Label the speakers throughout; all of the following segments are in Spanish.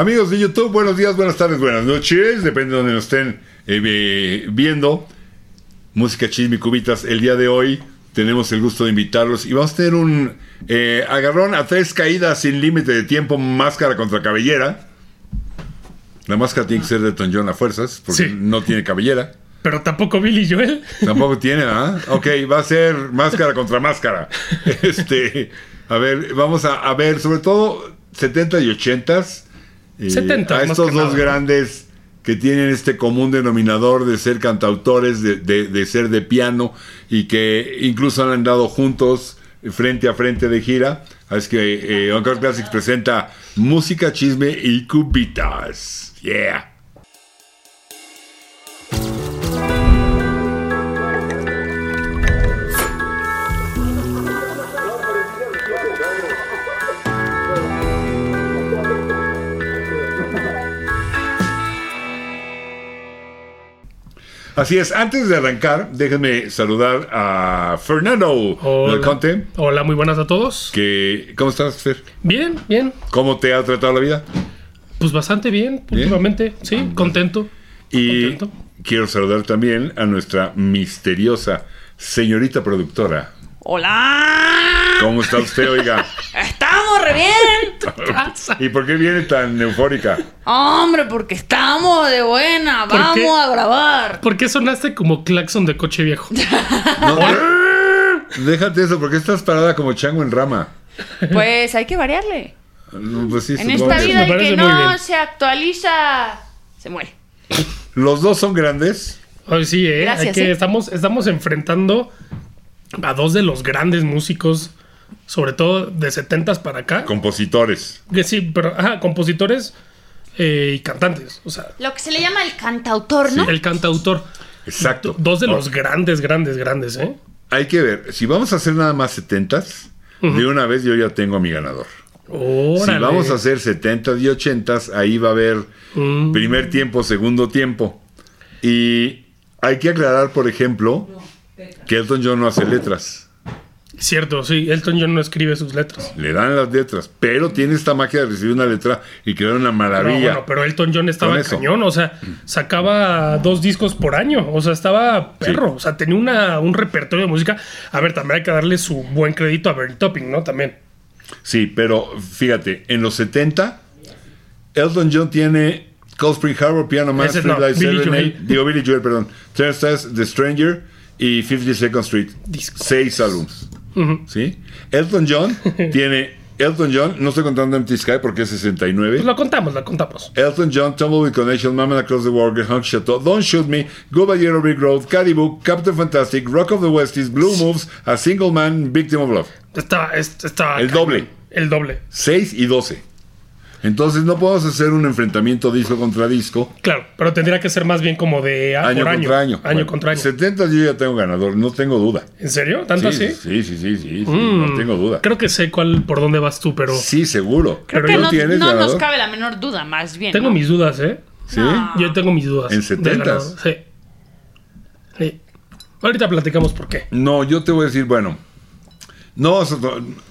Speaker 1: Amigos de YouTube, buenos días, buenas tardes, buenas noches, depende de donde nos estén eh, viendo. Música Chisme Cubitas, el día de hoy tenemos el gusto de invitarlos y vamos a tener un eh, agarrón a tres caídas sin límite de tiempo, máscara contra cabellera. La máscara tiene que ser de Ton John a fuerzas, porque
Speaker 2: Sí.
Speaker 1: no tiene cabellera.
Speaker 2: Pero tampoco Billy Joel.
Speaker 1: Tampoco tiene, ¿ah? Ok, va a ser máscara contra máscara. Este, a ver, vamos a, a ver, sobre todo 70 y 80s. Eh,
Speaker 2: 70,
Speaker 1: A estos dos
Speaker 2: nada.
Speaker 1: grandes que tienen este común denominador de ser cantautores, de, de- de ser de piano y que incluso han andado juntos frente a frente de gira. Así que eh, Encore Classics presenta música, chisme y cubitas. Yeah. Así es, antes de arrancar, déjenme saludar a Fernando
Speaker 2: Hola.
Speaker 1: del Conte.
Speaker 2: Hola, muy buenas a todos.
Speaker 1: Que, ¿Cómo estás, Fer?
Speaker 2: Bien, bien.
Speaker 1: ¿Cómo te ha tratado la vida?
Speaker 2: Pues bastante bien,
Speaker 1: Bien.
Speaker 2: últimamente. Sí, contento.
Speaker 1: Y
Speaker 2: Contento.
Speaker 1: quiero saludar también a nuestra misteriosa señorita productora.
Speaker 3: Hola.
Speaker 1: ¿Cómo está usted, oiga?
Speaker 3: Estamos re bien.
Speaker 1: ¿Y por qué viene tan eufórica?
Speaker 3: Hombre, porque estamos de buena.
Speaker 2: ¿Por
Speaker 3: Vamos
Speaker 2: qué?
Speaker 3: a grabar.
Speaker 2: ¿Por qué sonaste como claxon de coche viejo?
Speaker 1: No, déjate eso, porque estás parada como chango en rama.
Speaker 3: Pues hay que variarle.
Speaker 1: No, pues sí,
Speaker 3: En
Speaker 1: supongo
Speaker 3: esta vida el que no se actualiza se muere.
Speaker 1: Los dos son grandes.
Speaker 2: Ay, sí, ¿eh?
Speaker 3: Gracias,
Speaker 2: Hay que,
Speaker 3: ¿eh?
Speaker 2: estamos, estamos enfrentando a dos de los grandes músicos, sobre todo de 70s para acá.
Speaker 1: Compositores.
Speaker 2: Que sí, pero, ajá, compositores eh, y cantantes. O sea,
Speaker 3: Lo que se le llama el cantautor, ¿no?
Speaker 2: el cantautor.
Speaker 1: Exacto.
Speaker 2: Dos de
Speaker 1: Ahora,
Speaker 2: los grandes, grandes, grandes, ¿eh?
Speaker 1: Hay que ver, si vamos a hacer nada más 70s, de una vez yo ya tengo a mi ganador. Si vamos a hacer 70s y 80s, ahí va a haber
Speaker 2: Mm.
Speaker 1: primer tiempo, segundo tiempo. Y hay que aclarar, por ejemplo, que Elton John no hace letras.
Speaker 2: Cierto, sí. Elton John no escribe sus letras.
Speaker 1: Le dan las letras, pero tiene esta magia de recibir una letra y crear una
Speaker 2: No,
Speaker 1: maravilla.
Speaker 2: bueno, pero Elton John estaba
Speaker 1: eso.
Speaker 2: cañón, o sea, sacaba dos discos por año, o sea, estaba perro, o sea, tenía una, un repertorio de música. A ver, también hay que darle su buen crédito a Bernie Topping, ¿no? También.
Speaker 1: Sí, pero fíjate, en los 70, Elton John tiene Cold Spring Harbor, Piano Man, Street
Speaker 2: no,
Speaker 1: Light Serenade, digo Billy Joel, perdón, Turnstiles, The Stranger y 52nd Street.
Speaker 2: Discos.
Speaker 1: Seis álbumes. ¿Sí? Elton John tiene, Elton John, no estoy contando Empty Sky porque es 69.
Speaker 2: Pues lo contamos, lo contamos.
Speaker 1: Elton John, Tumbleweed Connection, Mama Across the World, Hunk Chateau, Don't Shoot Me, Goodbye Yellow Brick Road, Caribou, Captain Fantastic, Rock of the Westies, Blue Moves, A Single Man, Victim of Love.
Speaker 2: Estaba, est- estaba
Speaker 1: El doble.
Speaker 2: El doble.
Speaker 1: 6 y 12. Entonces no podemos hacer un enfrentamiento disco contra disco,
Speaker 2: Claro, pero tendría que ser más bien como de
Speaker 1: año
Speaker 2: por año.
Speaker 1: contra año.
Speaker 2: Año
Speaker 1: Bueno,
Speaker 2: contra año.
Speaker 1: 70 yo ya tengo ganador, no tengo duda.
Speaker 2: ¿En serio? ¿Tanto
Speaker 1: Sí,
Speaker 2: así?
Speaker 1: sí, sí, sí, sí, sí,
Speaker 2: Mm,
Speaker 1: no tengo duda.
Speaker 2: Creo que sé cuál por dónde vas tú, pero
Speaker 1: Sí, seguro.
Speaker 2: Creo
Speaker 3: Que
Speaker 2: yo
Speaker 3: no,
Speaker 1: tienes
Speaker 3: no nos cabe la menor duda, más bien.
Speaker 2: tengo
Speaker 3: ¿no?
Speaker 2: mis dudas, ¿eh?
Speaker 1: Sí.
Speaker 3: No.
Speaker 2: Yo tengo mis dudas.
Speaker 1: ¿En
Speaker 2: del
Speaker 1: 70s?
Speaker 2: ganador, Sí. Sí. Ahorita platicamos por qué.
Speaker 1: No, yo te voy a decir, bueno, no,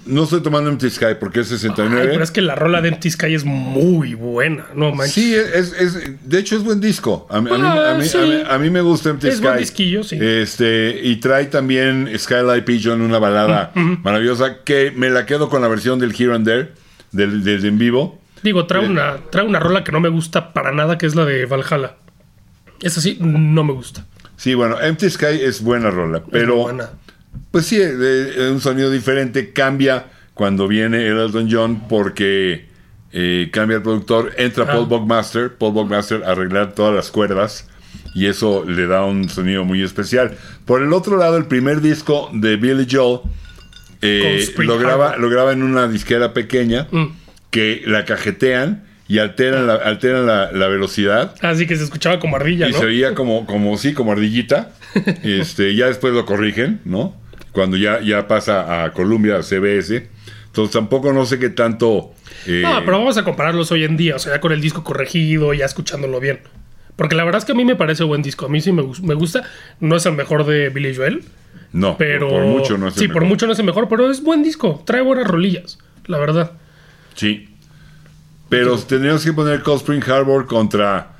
Speaker 1: no estoy tomando Empty Sky porque es
Speaker 2: Ay,
Speaker 1: 69.
Speaker 2: pero es que la rola de Empty Sky es muy buena, no manches.
Speaker 1: Sí, es, es- de hecho es buen disco. A, mí- a mí,
Speaker 2: Ah,
Speaker 1: a mí-
Speaker 2: sí.
Speaker 1: a mí- a mí me gusta Empty
Speaker 2: Es
Speaker 1: Sky.
Speaker 2: buen disquillo, sí.
Speaker 1: Este, y trae también Skylight Pigeon, una balada maravillosa, que me la quedo con la versión del Here and There, del, del en vivo.
Speaker 2: Digo, trae una, trae una rola que no me gusta para nada, que es la de Valhalla. Esa sí, no me gusta.
Speaker 1: Sí, bueno, Empty Sky es buena rola, pero
Speaker 2: buena.
Speaker 1: Pues sí, eh, eh, un sonido diferente cambia cuando viene el Elton John porque eh, cambia el productor, entra
Speaker 2: Ah.
Speaker 1: Paul Buckmaster, Paul Buckmaster a arreglar todas las cuerdas y eso le da un sonido muy especial. Por el otro lado, el primer disco de Billy Joel eh, lo, graba, lo graba en una disquera pequeña
Speaker 2: Mm.
Speaker 1: que la cajetean y alteran la, alteran la, la velocidad
Speaker 2: Así que se escuchaba como ardilla,
Speaker 1: y
Speaker 2: ¿no?
Speaker 1: se oía como, como sí, como ardillita. este, ya después lo corrigen, ¿no? Cuando ya, ya pasa a Columbia, a CBS. Entonces tampoco no sé qué tanto. eh,
Speaker 2: No, pero vamos a compararlos hoy en día, o sea, ya con el disco corregido, ya escuchándolo bien. Porque la verdad es que a mí me parece buen disco, a mí sí me, me gusta. No es el mejor de Billy Joel,
Speaker 1: no,
Speaker 2: pero...
Speaker 1: por, por mucho no es el
Speaker 2: Sí, por
Speaker 1: mejor.
Speaker 2: mucho no es el mejor, pero es buen disco, trae buenas rolillas, la verdad.
Speaker 1: Sí. Pero tendríamos que poner Cold Spring Harbor contra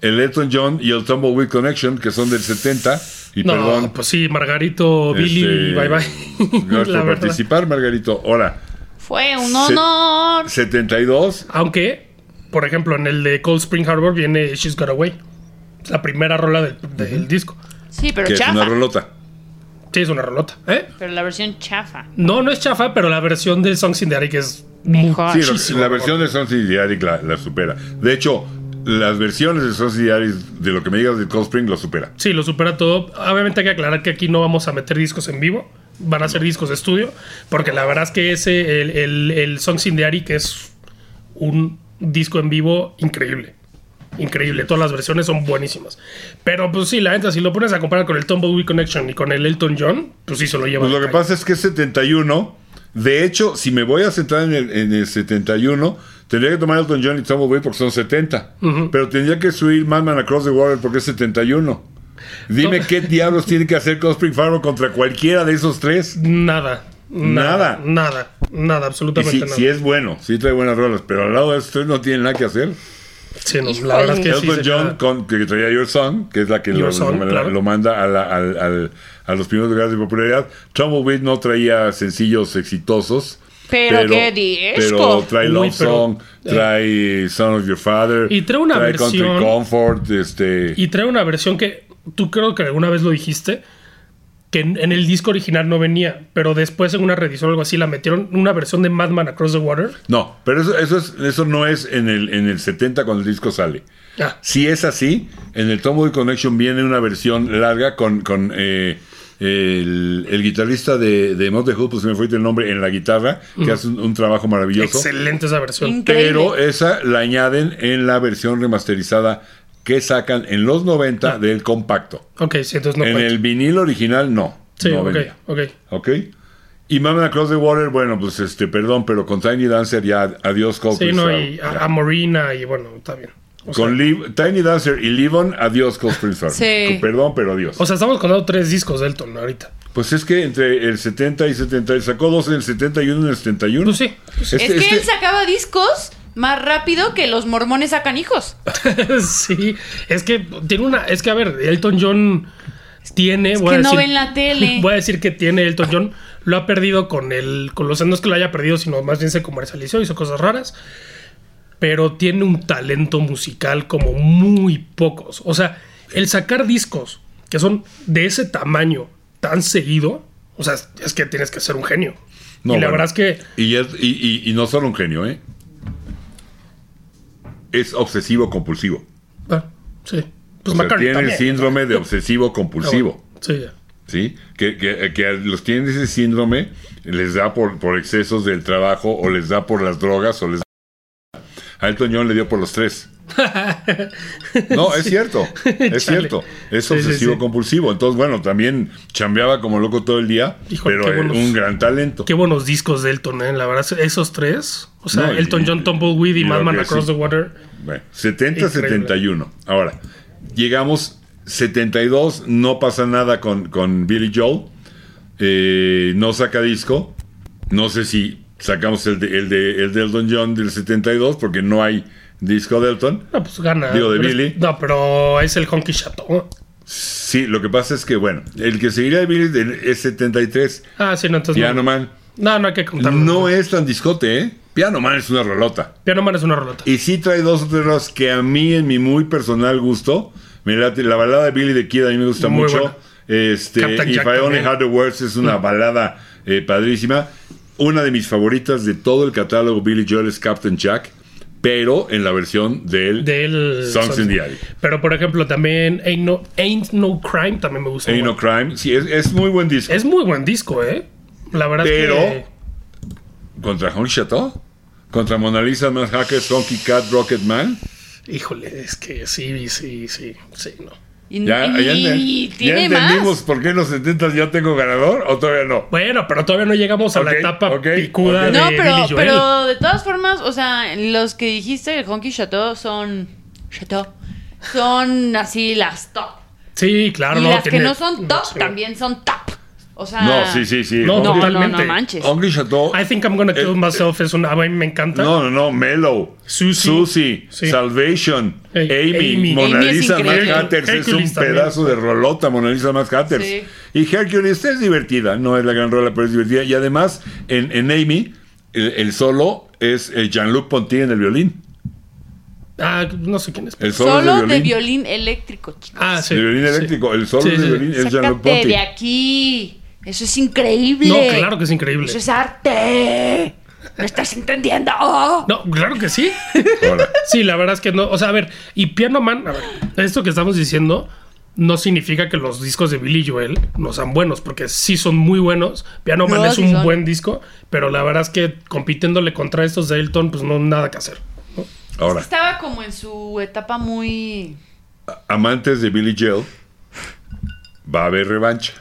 Speaker 1: el Elton John y el Tumbleweed Connection, que son del 70. Y
Speaker 2: No,
Speaker 1: perdón.
Speaker 2: pues sí, Margarito, Billy,
Speaker 1: este,
Speaker 2: bye bye.
Speaker 1: Gracias por participar, Margarito. Ahora,
Speaker 3: Fue un honor.
Speaker 1: 72.
Speaker 2: Aunque, por ejemplo, en el de Cold Spring Harbor viene She's Got Away. Es la primera rola del, del disco.
Speaker 3: Sí, pero
Speaker 1: que es una
Speaker 3: chafa.
Speaker 1: rolota.
Speaker 2: Sí, es una rolota. ¿eh?
Speaker 3: Pero la versión chafa.
Speaker 2: No, no es chafa, pero la versión del Songs in the Attic es
Speaker 3: Mejor.
Speaker 1: Sí, la versión de Sons y Eric la, la supera. De hecho, las versiones de Sons y Eric, de lo que me digas de Cold Spring, lo supera.
Speaker 2: Sí, lo supera todo. Obviamente hay que aclarar que aquí no vamos a meter discos en vivo. Van a ser discos de estudio. Porque la verdad es que ese, el, el, el Songs in the Attic es un disco en vivo increíble. Increíble. Todas las versiones son buenísimas. Pero pues sí, la neta, si lo pones a comparar con el Tumbleweed Connection y con el Elton John, pues sí se lo lleva.
Speaker 1: Pues lo que
Speaker 2: calle.
Speaker 1: pasa es que es 71. De hecho, si me voy a centrar en el, en el 71, tendría que tomar Elton John y Tumbleweed porque son 70. Pero tendría que subir Madman Across the Water porque es 71. Dime
Speaker 2: No.
Speaker 1: qué diablos tiene que hacer Spring Harbor contra cualquiera de esos tres.
Speaker 2: Nada.
Speaker 1: Nada.
Speaker 2: Nada. Nada.
Speaker 1: Y
Speaker 2: absolutamente
Speaker 1: si,
Speaker 2: nada.
Speaker 1: si es bueno, sí trae buenas rolas, pero al lado de esos tres no tiene nada que hacer.
Speaker 2: Sí, no, la verdad es que sí.
Speaker 1: Elton
Speaker 2: se
Speaker 1: John,
Speaker 2: queda-
Speaker 1: con, que traía Your Song, que es la que lo,
Speaker 2: Song,
Speaker 1: lo-
Speaker 2: claro.
Speaker 1: lo manda a, la- al- al- a los primeros lugares de popularidad. Tumbleweed no traía sencillos exitosos.
Speaker 3: Pero qué disco.
Speaker 1: Pero trae
Speaker 2: Uy,
Speaker 1: Love
Speaker 2: pero-
Speaker 1: Song, trae Son of Your Father.
Speaker 2: Y trae una
Speaker 1: Country
Speaker 2: versión-
Speaker 1: Comfort, este...
Speaker 2: Y trae una versión que tú creo que alguna vez lo dijiste, que en, en el disco original no venía, pero después en una reedición o algo así la metieron una versión de Madman Across the Water.
Speaker 1: No, pero eso, eso, es, eso no es en el, en el 70 cuando el disco sale.
Speaker 2: Ah,
Speaker 1: Si es así, en el Tomboy Connection viene una versión larga con, con eh, el, el guitarrista de, de Motley Crue, pues se me fue el nombre, en la guitarra, que hace un, un trabajo maravilloso.
Speaker 2: excelente esa versión.
Speaker 3: Increíble.
Speaker 1: Pero esa la añaden en la versión remasterizada que sacan en los 90 del compacto.
Speaker 2: Ok, sí, entonces no
Speaker 1: en
Speaker 2: cuenta.
Speaker 1: el vinil original no.
Speaker 2: Sí,
Speaker 1: no
Speaker 2: ok,
Speaker 1: venía.
Speaker 2: ok.
Speaker 1: ¿Ok? Y Mama Across the Water, bueno, pues este, perdón, pero con Tiny Dancer ya adiós Cold
Speaker 2: Sí, no, y a, a Morina y bueno, está bien. O sea,
Speaker 1: Con Liv- Tiny Dancer y Livon, adiós Cold Spring Harbor.
Speaker 3: Sí.
Speaker 1: Perdón, pero adiós.
Speaker 2: o sea, estamos contando tres discos de Elton ahorita.
Speaker 1: Pues es que entre el 70 y 70, sacó dos en el 71 y en el 71.
Speaker 2: Pues sí.
Speaker 1: Este-
Speaker 3: es que
Speaker 1: este-
Speaker 3: él sacaba discos más rápido que los mormones sacan hijos.
Speaker 2: sí, es que tiene una. Es que, a ver, Elton John tiene.
Speaker 3: Es
Speaker 2: voy
Speaker 3: que
Speaker 2: a
Speaker 3: no
Speaker 2: decir-
Speaker 3: ven la tele.
Speaker 2: Voy a decir que tiene Elton John. Lo ha perdido con el. Con los. No es que lo haya perdido, sino más bien se comercializó, hizo cosas raras. Pero tiene un talento musical como muy pocos. O sea, el sacar discos que son de ese tamaño tan seguido. O sea, es, es que tienes que ser un genio.
Speaker 1: No,
Speaker 2: y la
Speaker 1: bueno.
Speaker 2: verdad es que.
Speaker 1: Y, es- y- y- y no solo un genio, ¿eh? Es obsesivo compulsivo.
Speaker 2: ah, sí. Pues
Speaker 1: o sea,
Speaker 2: McCartney
Speaker 1: tiene el síndrome de obsesivo compulsivo.
Speaker 2: Ah, bueno, Sí, ya.
Speaker 1: ¿Sí? Que, que, que los tienen ese síndrome les da por, por excesos del trabajo o les da por las drogas o les a Elton John le dio por los tres. No, es cierto, es
Speaker 2: Chale.
Speaker 1: cierto. Es
Speaker 2: Sí,
Speaker 1: obsesivo
Speaker 2: sí.
Speaker 1: compulsivo. Entonces, bueno, también chambeaba como loco todo el día,
Speaker 2: Híjole,
Speaker 1: pero
Speaker 2: buenos-
Speaker 1: un gran talento.
Speaker 2: Qué buenos discos de Elton, ¿eh? La verdad, esos tres. O sea,
Speaker 1: No, y-
Speaker 2: Elton John, Tumbleweed y,
Speaker 1: y
Speaker 2: Madman Across the Water.
Speaker 1: Bueno, 70-71. Ahora, llegamos 72, no pasa nada con, con Billy Joel. Eh, no saca disco. No sé si sacamos el de, el, de, el de Elton John del 72 porque no hay disco de Elton.
Speaker 2: No, pues gana.
Speaker 1: Digo, de
Speaker 2: es-
Speaker 1: Billy.
Speaker 2: no, pero es el Honky Chateau.
Speaker 1: Sí, lo que pasa es que, bueno, el que seguiría de Billy de- es 73.
Speaker 2: Ah, sí, no, entonces.
Speaker 1: Piano
Speaker 2: no,
Speaker 1: Man.
Speaker 2: no, no hay que contarlo.
Speaker 1: No es tan discote, ¿eh? Piano Man es una rolota.
Speaker 2: Piano Man es una rolota.
Speaker 1: Y sí trae dos o tres rolas que a mí, en mi muy personal gusto, me late. La balada de Billy the Kid a mí me gusta
Speaker 2: Muy
Speaker 1: mucho.
Speaker 2: buena.
Speaker 1: Este,
Speaker 2: Captain
Speaker 1: If
Speaker 2: Jack
Speaker 1: I Only. Had the Words es una balada eh, padrísima. Una de mis favoritas de todo el catálogo Billy Joel es Captain Jack, pero en la versión del
Speaker 2: De él.
Speaker 1: Songs in the Attic.
Speaker 2: Pero por ejemplo, también Ain't No, Ain't no Crime también me gusta.
Speaker 1: Ain't No. Crime. Sí, es, es muy buen disco.
Speaker 2: Es muy buen disco, ¿eh? La verdad
Speaker 1: Pero-
Speaker 2: es que.
Speaker 1: ¿Contra Honky Chateau? ¿Contra Mona Lisa, Man Hackers, Honky Cat, Rocket Man?
Speaker 2: Híjole, es que sí, sí, sí, sí, no.
Speaker 3: Y,
Speaker 1: Ya,
Speaker 3: y-
Speaker 1: ya, entendimos
Speaker 3: más.
Speaker 1: por qué en los 70 ya tengo ganador o todavía no.
Speaker 2: Bueno, pero todavía no llegamos a
Speaker 1: Ok,
Speaker 2: la etapa picuda
Speaker 1: ok.
Speaker 2: de
Speaker 3: No,
Speaker 2: Billy
Speaker 3: pero,
Speaker 2: Joel.
Speaker 3: pero de todas formas, o sea, los que dijiste, el Honky Chateau son. Chateau. Son así las top.
Speaker 2: Sí, claro,
Speaker 3: y
Speaker 2: no.
Speaker 3: las que no son top también son top. O sea.
Speaker 1: No, sí, sí, sí.
Speaker 2: No,
Speaker 3: No, no,
Speaker 2: Totalmente.
Speaker 3: no manches.
Speaker 1: Chateau.
Speaker 2: I think I'm gonna kill
Speaker 1: Eh,
Speaker 2: myself es una. A mí me encanta.
Speaker 1: No, no, no, Mellow,
Speaker 2: Susie.
Speaker 1: Susie,
Speaker 2: Sí.
Speaker 1: Salvation,
Speaker 2: Hey,
Speaker 1: Amy,
Speaker 2: Amy.
Speaker 1: Mona
Speaker 3: Amy
Speaker 1: Lisa Hatters es un
Speaker 2: también.
Speaker 1: pedazo de rolota, Mona Lisa Mac Hatters.
Speaker 3: Sí.
Speaker 1: Y Hercules es divertida, no es la gran rola, pero es divertida. Y además, en, en Amy, el, el solo es eh, Jean-Luc Ponty en el violín.
Speaker 2: Ah, no sé quién es.
Speaker 1: El solo, de
Speaker 3: de
Speaker 1: violín.
Speaker 3: eléctrico, chicos.
Speaker 2: Ah, sí.
Speaker 1: de violín
Speaker 2: sí.
Speaker 1: eléctrico. El solo
Speaker 2: Sí,
Speaker 1: de violín es Jean-Luc Ponty.
Speaker 3: de aquí. Eso es increíble.
Speaker 2: No, claro que es increíble.
Speaker 3: Eso es arte. ¿Me estás entendiendo?
Speaker 2: No, claro que sí. Sí, la verdad es que no. O sea, a ver, y Piano Man, a ver, esto que estamos diciendo no significa que los discos de Billy Joel no sean buenos, porque sí son muy buenos. Piano Man
Speaker 3: No,
Speaker 2: es
Speaker 3: sí
Speaker 2: un
Speaker 3: son.
Speaker 2: buen disco, pero la verdad es que compitiéndole contra estos de Elton, pues no nada que hacer. ¿no?
Speaker 1: ahora,
Speaker 3: Estaba como en su etapa muy.
Speaker 1: amantes de Billy Joel, va a haber revancha.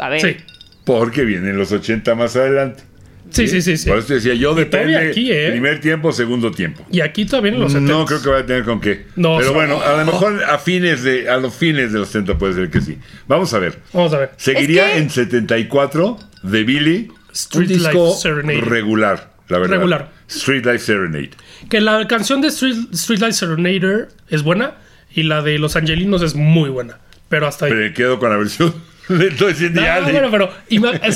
Speaker 3: A ver.
Speaker 2: Sí,
Speaker 1: Porque vienen los 80 más adelante.
Speaker 2: sí, sí, sí. sí.
Speaker 1: Por eso decía yo, depende
Speaker 2: aquí, ¿eh?
Speaker 1: primer tiempo, segundo tiempo.
Speaker 2: Y aquí todavía en los 70.
Speaker 1: No creo que vaya a tener con qué.
Speaker 2: No,
Speaker 1: Pero bueno, a lo mejor a fines de a los fines de los 70 puede ser que sí. Vamos a ver.
Speaker 2: Vamos a ver.
Speaker 1: Seguiría
Speaker 3: Es que-
Speaker 1: en 74 de Billy
Speaker 2: Street
Speaker 1: un disco
Speaker 2: Life Serenade.
Speaker 1: regular, la verdad.
Speaker 2: Regular.
Speaker 1: Street Life Serenade.
Speaker 2: Que la canción de Street, Streetlight Serenader es buena y la de Los Angelinos es muy buena. Pero hasta ahí.
Speaker 1: Pero me quedo con la versión Toys in the
Speaker 2: No,
Speaker 1: Alley.
Speaker 2: bueno, pero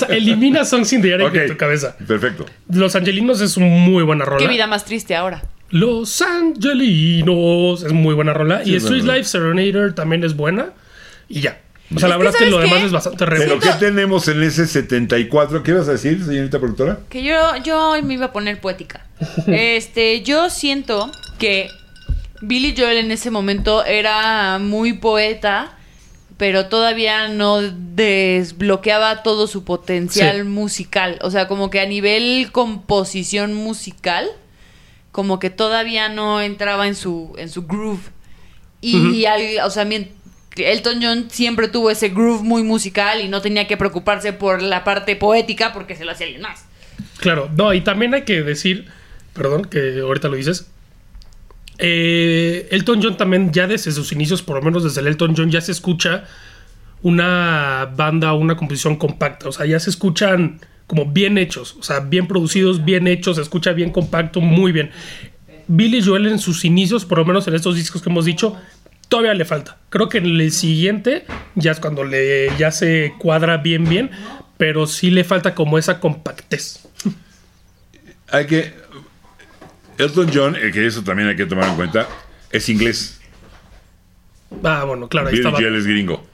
Speaker 2: elimina Songs in the Attic
Speaker 1: Ok,
Speaker 2: de tu cabeza.
Speaker 1: Perfecto.
Speaker 2: Los Angelinos es una muy buena rola.
Speaker 3: Qué vida más triste ahora.
Speaker 2: Los Angelinos es muy buena rola. y
Speaker 1: es
Speaker 2: Street. Life Serenader también es buena. Y ya. O sea, la
Speaker 3: Es que,
Speaker 2: verdad es que lo
Speaker 3: ¿sabes
Speaker 2: demás es bastante
Speaker 1: Pero
Speaker 2: regular.
Speaker 1: ¿qué tenemos en ese 74? ¿Qué vas a decir, señorita productora?
Speaker 3: Que yo, yo hoy me iba a poner poética. Este, yo siento que Billy Joel en ese momento era muy poeta, pero todavía no desbloqueaba todo su potencial
Speaker 2: Sí.
Speaker 3: musical. O sea, como que a nivel composición musical, como que todavía no entraba en su, en su groove. Y, al- o sea, Elton John siempre tuvo ese groove muy musical y no tenía que preocuparse por la parte poética porque se lo hacía alguien más.
Speaker 2: Claro, no, y también hay que decir, perdón, que ahorita lo dices. Eh, Elton John también, ya desde sus inicios, por lo menos desde el Elton John, ya se escucha una banda, una composición compacta. O sea, ya se escuchan como bien hechos, o sea, bien producidos, bien hechos, se escucha bien compacto, muy bien. Billy Joel en sus inicios, por lo menos en estos discos que hemos dicho, todavía le falta. Creo que en el siguiente ya es cuando le ya se cuadra bien bien, pero sí le falta como esa compactez.
Speaker 1: Hay que. Elton John, que eso también hay que tomar en cuenta, es inglés.
Speaker 2: Ah, bueno, claro, ahí
Speaker 1: Billy
Speaker 2: estaba.
Speaker 1: Joel es gringo.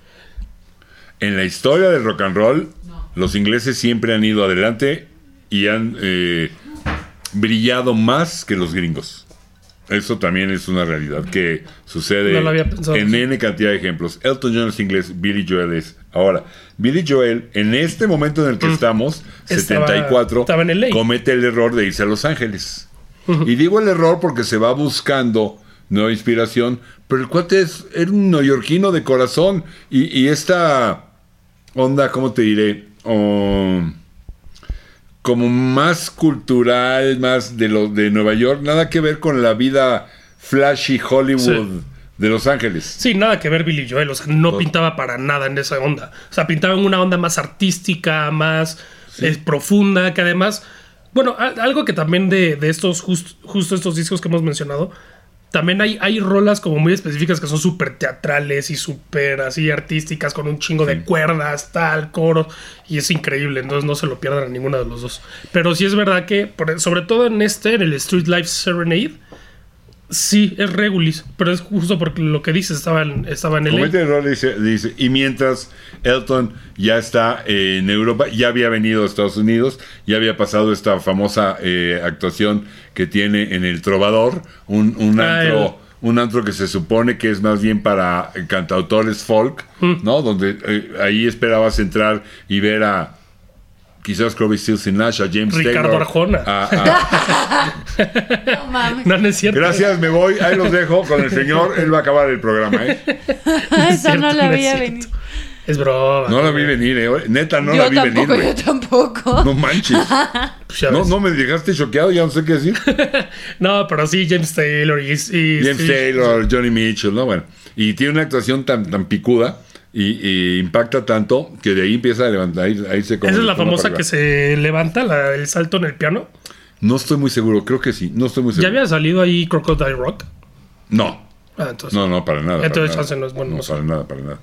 Speaker 1: En la historia del rock and roll, los ingleses siempre han ido adelante y han eh, brillado más que los gringos. Eso también es una realidad que sucede
Speaker 2: No pensado.
Speaker 1: en N cantidad de ejemplos. Elton John es inglés, Billy Joel es. Ahora, Billy Joel, en este momento en el que estamos,
Speaker 2: Mm. Estaba-
Speaker 1: 74,
Speaker 2: estaba en LA.
Speaker 1: comete el error de irse a Los Ángeles. Y digo el error porque se va buscando nueva inspiración, pero el cuate es, era un neoyorquino de corazón y, y esta onda, ¿cómo te diré? Como más cultural, más de lo de Nueva York, nada que ver con la vida flashy Hollywood
Speaker 2: Sí.
Speaker 1: de Los Ángeles.
Speaker 2: Sí, nada que ver Billy Joel, o sea, no pintaba para nada en esa onda. O sea, pintaba en una onda más artística, más eh, profunda, que además, bueno, algo que también de, de estos, just- justo estos discos que hemos mencionado, también hay, hay rolas como muy específicas que son súper teatrales y súper así artísticas, con un chingo de cuerdas, tal, coros, y es increíble, entonces no se lo pierdan a ninguno de los dos. Pero sí es verdad que, por- sobre todo en este, en el Street Life Serenade, sí es regulis, pero es justo porque lo que dices estaba en, estaba en el
Speaker 1: Comete error, dice, dice, y mientras Elton ya está eh, en Europa, ya había venido a Estados Unidos, ya había pasado esta famosa eh, actuación que tiene en El Trovador, un, un
Speaker 2: Ah,
Speaker 1: antro, un antro que se supone que es más bien para cantautores folk,
Speaker 2: Mm.
Speaker 1: ¿no? Donde eh, ahí esperabas entrar y ver a quizás Crosby, Stills y Nash, a James
Speaker 2: Ricardo
Speaker 1: Taylor,
Speaker 2: Arjona.
Speaker 1: a- a-
Speaker 3: No mames.
Speaker 2: No, no es cierto.
Speaker 1: Gracias, me voy, ahí los dejo con el señor, él va a acabar el programa, ¿eh?
Speaker 3: Esa no
Speaker 2: cierto,
Speaker 3: la
Speaker 2: no es
Speaker 3: veía
Speaker 2: cierto.
Speaker 3: venir.
Speaker 2: Es broma.
Speaker 1: No la vi venir, ¿eh? Neta, no
Speaker 3: yo
Speaker 1: la vi
Speaker 3: tampoco,
Speaker 1: venir,
Speaker 3: yo
Speaker 1: güey.
Speaker 3: tampoco.
Speaker 1: No manches.
Speaker 2: Pues
Speaker 1: No, no me dejaste choqueado, ya no sé qué decir.
Speaker 2: No, pero sí, James Taylor y. y-
Speaker 1: James
Speaker 2: sí,
Speaker 1: Taylor, Johnny Mitchell, ¿no? Bueno. Y tiene una actuación tan, tan picuda y, y impacta tanto que de ahí empieza a levantar, a ir- a irse como
Speaker 2: Esa es la famosa que se levanta, la- el salto en el piano.
Speaker 1: No estoy muy seguro, creo que sí, no estoy muy
Speaker 2: ¿Ya
Speaker 1: seguro.
Speaker 2: había salido ahí Crocodile Rock?
Speaker 1: No,
Speaker 2: Ah, entonces.
Speaker 1: no, no, para nada.
Speaker 2: Entonces,
Speaker 1: para nada.
Speaker 2: no es bueno, no
Speaker 1: para nada, para nada.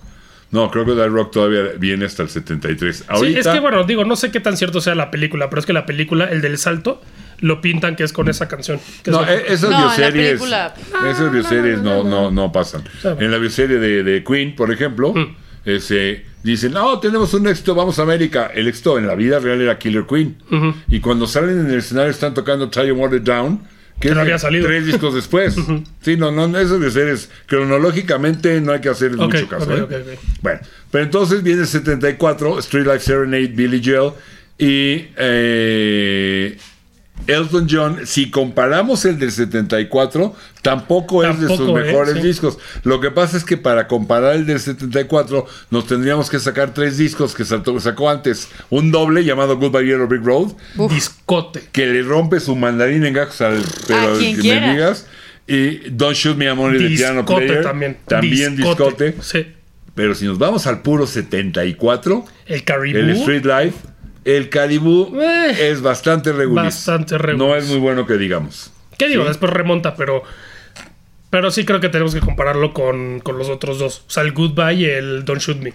Speaker 1: No, creo que Die Rock todavía viene hasta el 73.
Speaker 2: Sí,
Speaker 1: Ahorita,
Speaker 2: es que bueno, digo, no sé qué tan cierto sea la película, pero es que la película, el del salto, lo pintan que es con esa canción. que es
Speaker 1: No, eh, esas
Speaker 3: No, en la
Speaker 1: bioseries,
Speaker 3: película.
Speaker 1: esas bioseries no, no, no pasan.
Speaker 2: Sí.
Speaker 1: En la bioserie de, de Queen, por ejemplo,
Speaker 2: Mm.
Speaker 1: ese, dicen, no, tenemos un éxito, vamos a América. El éxito en la vida real era Killer Queen. Y cuando salen en el escenario están tocando Try Water Down, que
Speaker 2: no
Speaker 1: es de
Speaker 2: había salido.
Speaker 1: tres discos después. sí, no, no, esas bioseries, cronológicamente no hay que hacer
Speaker 2: Ok,
Speaker 1: mucho caso.
Speaker 2: ok,
Speaker 1: ¿eh?
Speaker 2: ok, ok.
Speaker 1: Bueno, pero entonces viene el 74, Street Life Serenade, Billy Joel y eh, Elton John. Si comparamos el del 74, tampoco, es de sus
Speaker 2: Tampoco, ¿eh?
Speaker 1: mejores
Speaker 2: Sí.
Speaker 1: discos. Lo que pasa es que para comparar el del 74, nos tendríamos que sacar tres discos que sacó antes. Un doble llamado Goodbye Yellow Brick Road,
Speaker 2: Discote.
Speaker 1: que le rompe su mandarín en gajos al pero
Speaker 3: A quien
Speaker 1: me digas. Y Don't Shoot Me I'm Only the Piano
Speaker 2: Discote
Speaker 1: Player.
Speaker 2: también.
Speaker 1: También discote.
Speaker 2: Sí.
Speaker 1: Pero si nos vamos al puro 74,
Speaker 2: El Caribou.
Speaker 1: el Street Life, el Caribou
Speaker 2: Eh,
Speaker 1: es bastante regular.
Speaker 2: bastante regular.
Speaker 1: No es muy bueno que digamos.
Speaker 2: ¿Qué digo?
Speaker 1: Sí.
Speaker 2: Después remonta, pero. Pero sí creo que tenemos que compararlo con, con los otros dos. O sea, el Goodbye y el Don't Shoot Me.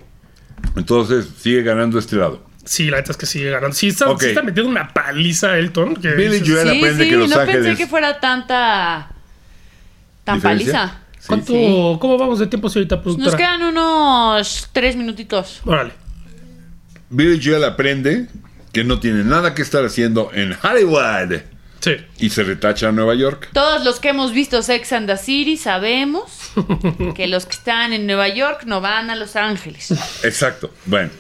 Speaker 1: Entonces sigue ganando este lado.
Speaker 2: Sí, la neta es que sigue ganando. Sí, está, sí está metiendo una paliza Elton. Que
Speaker 1: Billy
Speaker 2: dices,
Speaker 1: Joel
Speaker 3: Sí,
Speaker 1: aprende
Speaker 3: sí,
Speaker 1: que Los
Speaker 3: no
Speaker 1: Ángeles.
Speaker 3: pensé que fuera tanta. tan
Speaker 1: ¿Diferencia?
Speaker 3: paliza.
Speaker 2: ¿Cuánto,
Speaker 3: Sí.
Speaker 2: ¿Cómo vamos de tiempo ahorita,
Speaker 3: Nos
Speaker 2: productora?
Speaker 3: quedan unos tres minutitos.
Speaker 2: Órale.
Speaker 1: Billy Joel aprende que no tiene nada que estar haciendo en Hollywood
Speaker 2: Sí.
Speaker 1: y se retacha a Nueva York.
Speaker 3: Todos los que hemos visto Sex and the City sabemos que los que están en Nueva York no van a Los Ángeles.
Speaker 1: Exacto. Bueno,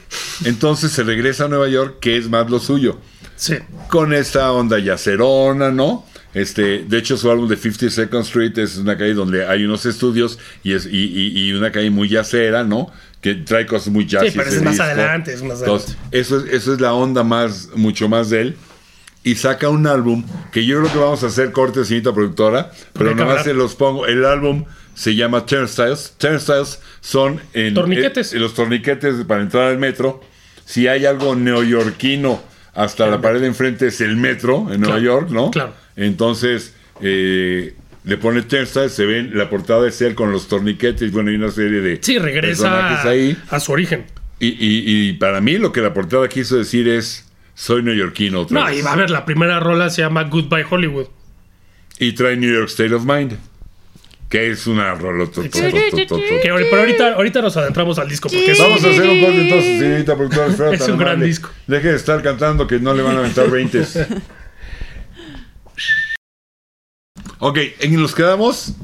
Speaker 1: entonces se regresa a Nueva York, que es más lo suyo.
Speaker 2: Sí.
Speaker 1: con esta onda yacerona, ¿no? Este, de hecho, su álbum de 52nd Street es una calle donde hay unos estudios y es y, y- y una calle muy yacera, ¿no? Que trae cosas muy jazzy.
Speaker 2: Sí, pero es más adelante, es más
Speaker 1: Entonces,
Speaker 2: adelante.
Speaker 1: eso es, eso es la onda más, mucho más de él. Y saca un álbum que yo creo que vamos a hacer corte, señorita productora, pero nomás se los pongo. El álbum se llama Turnstiles. Turnstiles son en,
Speaker 2: Torniquetes.
Speaker 1: en- los torniquetes para entrar al metro. Si hay algo neoyorquino hasta la pared de enfrente es el metro en Nueva
Speaker 2: Claro,
Speaker 1: York, ¿no?
Speaker 2: claro.
Speaker 1: Entonces, eh, le pone Turnstiles, se ven la portada de él con los torniquetes, bueno, hay una serie de
Speaker 2: Sí, regresa
Speaker 1: personajes ahí.
Speaker 2: a su origen.
Speaker 1: Y, y- y para mí lo que la portada quiso decir es, soy neoyorquino otra
Speaker 2: No,
Speaker 1: vez.
Speaker 2: y va a ver, la primera rola se llama Goodbye Hollywood.
Speaker 1: Y trae New York State of Mind, que es una rola.
Speaker 2: pero ahorita, ahorita nos adentramos al disco porque es,
Speaker 1: Vamos a hacer un corte entonces, señorita productora.
Speaker 2: Es un gran disco.
Speaker 1: Deje de estar cantando que no le van a aventar 20. ok, en nos quedamos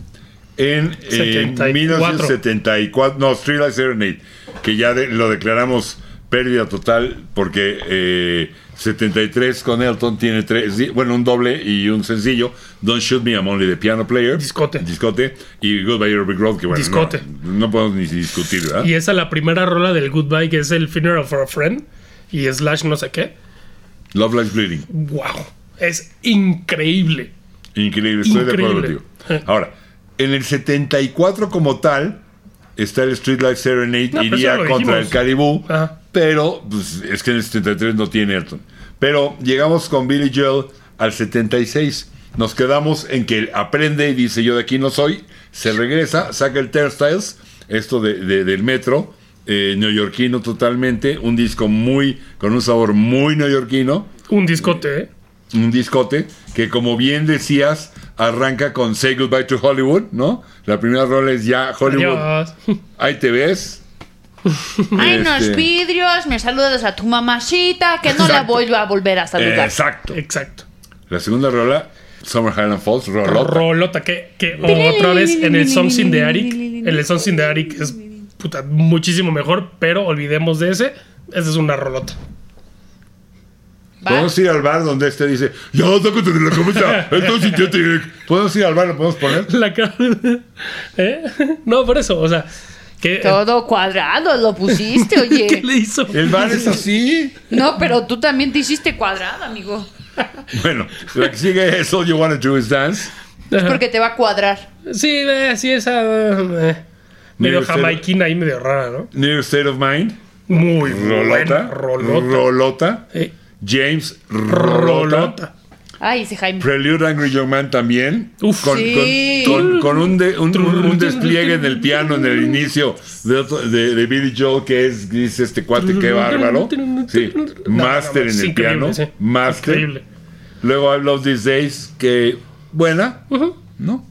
Speaker 1: en eh,
Speaker 2: 74.
Speaker 1: 1974. No, Street Light Serenade, que ya de- lo declaramos pérdida total porque eh, 73 con Elton tiene tres, bueno, un doble y un sencillo. Don't Shoot Me, I'm Only the Piano Player.
Speaker 2: Discote.
Speaker 1: Discote. Y Goodbye Your Big Road, que bueno,
Speaker 2: Discote.
Speaker 1: No, no podemos ni discutir, ¿verdad?
Speaker 2: Y esa es la primera rola del Goodbye, que es el Funeral for a Friend. Y slash no sé qué.
Speaker 1: Love Lies Bleeding.
Speaker 2: ¡Wow! Es increíble.
Speaker 1: Increíble, estoy de acuerdo contigo. Ahora, en el 74 como tal, está el Street Life Serenade,
Speaker 2: No,
Speaker 1: iría contra
Speaker 2: dijimos.
Speaker 1: el Caribou,
Speaker 2: Ajá.
Speaker 1: pero pues, es que en el 73 no tiene Elton. Pero llegamos con Billy Joel al 76. Nos quedamos en que aprende y dice yo de aquí no soy, se regresa, saca el Turnstiles, esto de, de- del metro, eh, neoyorquino totalmente, un disco muy, con un sabor muy neoyorquino,
Speaker 2: Un discote, ¿eh?
Speaker 1: Un discote que como bien decías arranca con Say Goodbye to Hollywood, ¿no? La primera rola es ya Hollywood.
Speaker 2: Adiós.
Speaker 1: Ahí te ves.
Speaker 3: Hay unos
Speaker 1: Este,
Speaker 3: vidrios, me saludas a tu mamacita, que no la
Speaker 1: Exacto.
Speaker 3: vuelvo a volver a saludar.
Speaker 1: Exacto.
Speaker 2: Exacto.
Speaker 1: La segunda rola, Summer Highland Falls, rolota.
Speaker 2: Rolota, que, que otra vez en el Songs in the Attic. En el Songs in the Attic es puta, muchísimo mejor, pero olvidemos de ese. Esa es una rolota.
Speaker 3: Va.
Speaker 1: Podemos ir al bar donde este dice, ya, sácate de la cabeza, entonces ya te... Podemos ir al bar, lo podemos poner.
Speaker 2: La cara. ¿Eh? No, por eso, o sea. Que,
Speaker 3: Todo cuadrado lo pusiste,
Speaker 2: ¿Qué
Speaker 3: oye.
Speaker 2: le hizo?
Speaker 1: El bar es así.
Speaker 3: No, pero tú también te hiciste cuadrado, amigo.
Speaker 1: Bueno, la que sigue es All You Wanna Do Is Dance.
Speaker 3: Es porque te va a cuadrar.
Speaker 2: Sí, eh, sí, esa. eh. Medio jamaiquina ahí, medio rara, ¿no?
Speaker 1: New State of Mind.
Speaker 2: Muy
Speaker 1: Rolota.
Speaker 2: buena. Rolota.
Speaker 1: Rolota.
Speaker 2: Eh,
Speaker 1: James Rolota.
Speaker 2: rolota.
Speaker 3: Ay, ese Jaime.
Speaker 1: Prelude Angry Young Man también.
Speaker 2: Uf.
Speaker 1: con,
Speaker 3: Sí.
Speaker 1: con- con- con un, de- un- un- un despliegue en el piano en el inicio de, otro- de, de Billy Joel, que es, dice este cuate, qué bárbaro. Sí, Master
Speaker 2: no, no, es
Speaker 1: en el piano.
Speaker 2: sí.
Speaker 1: Master.
Speaker 2: Increíble.
Speaker 1: Luego I Love These Days, que buena, ¿no?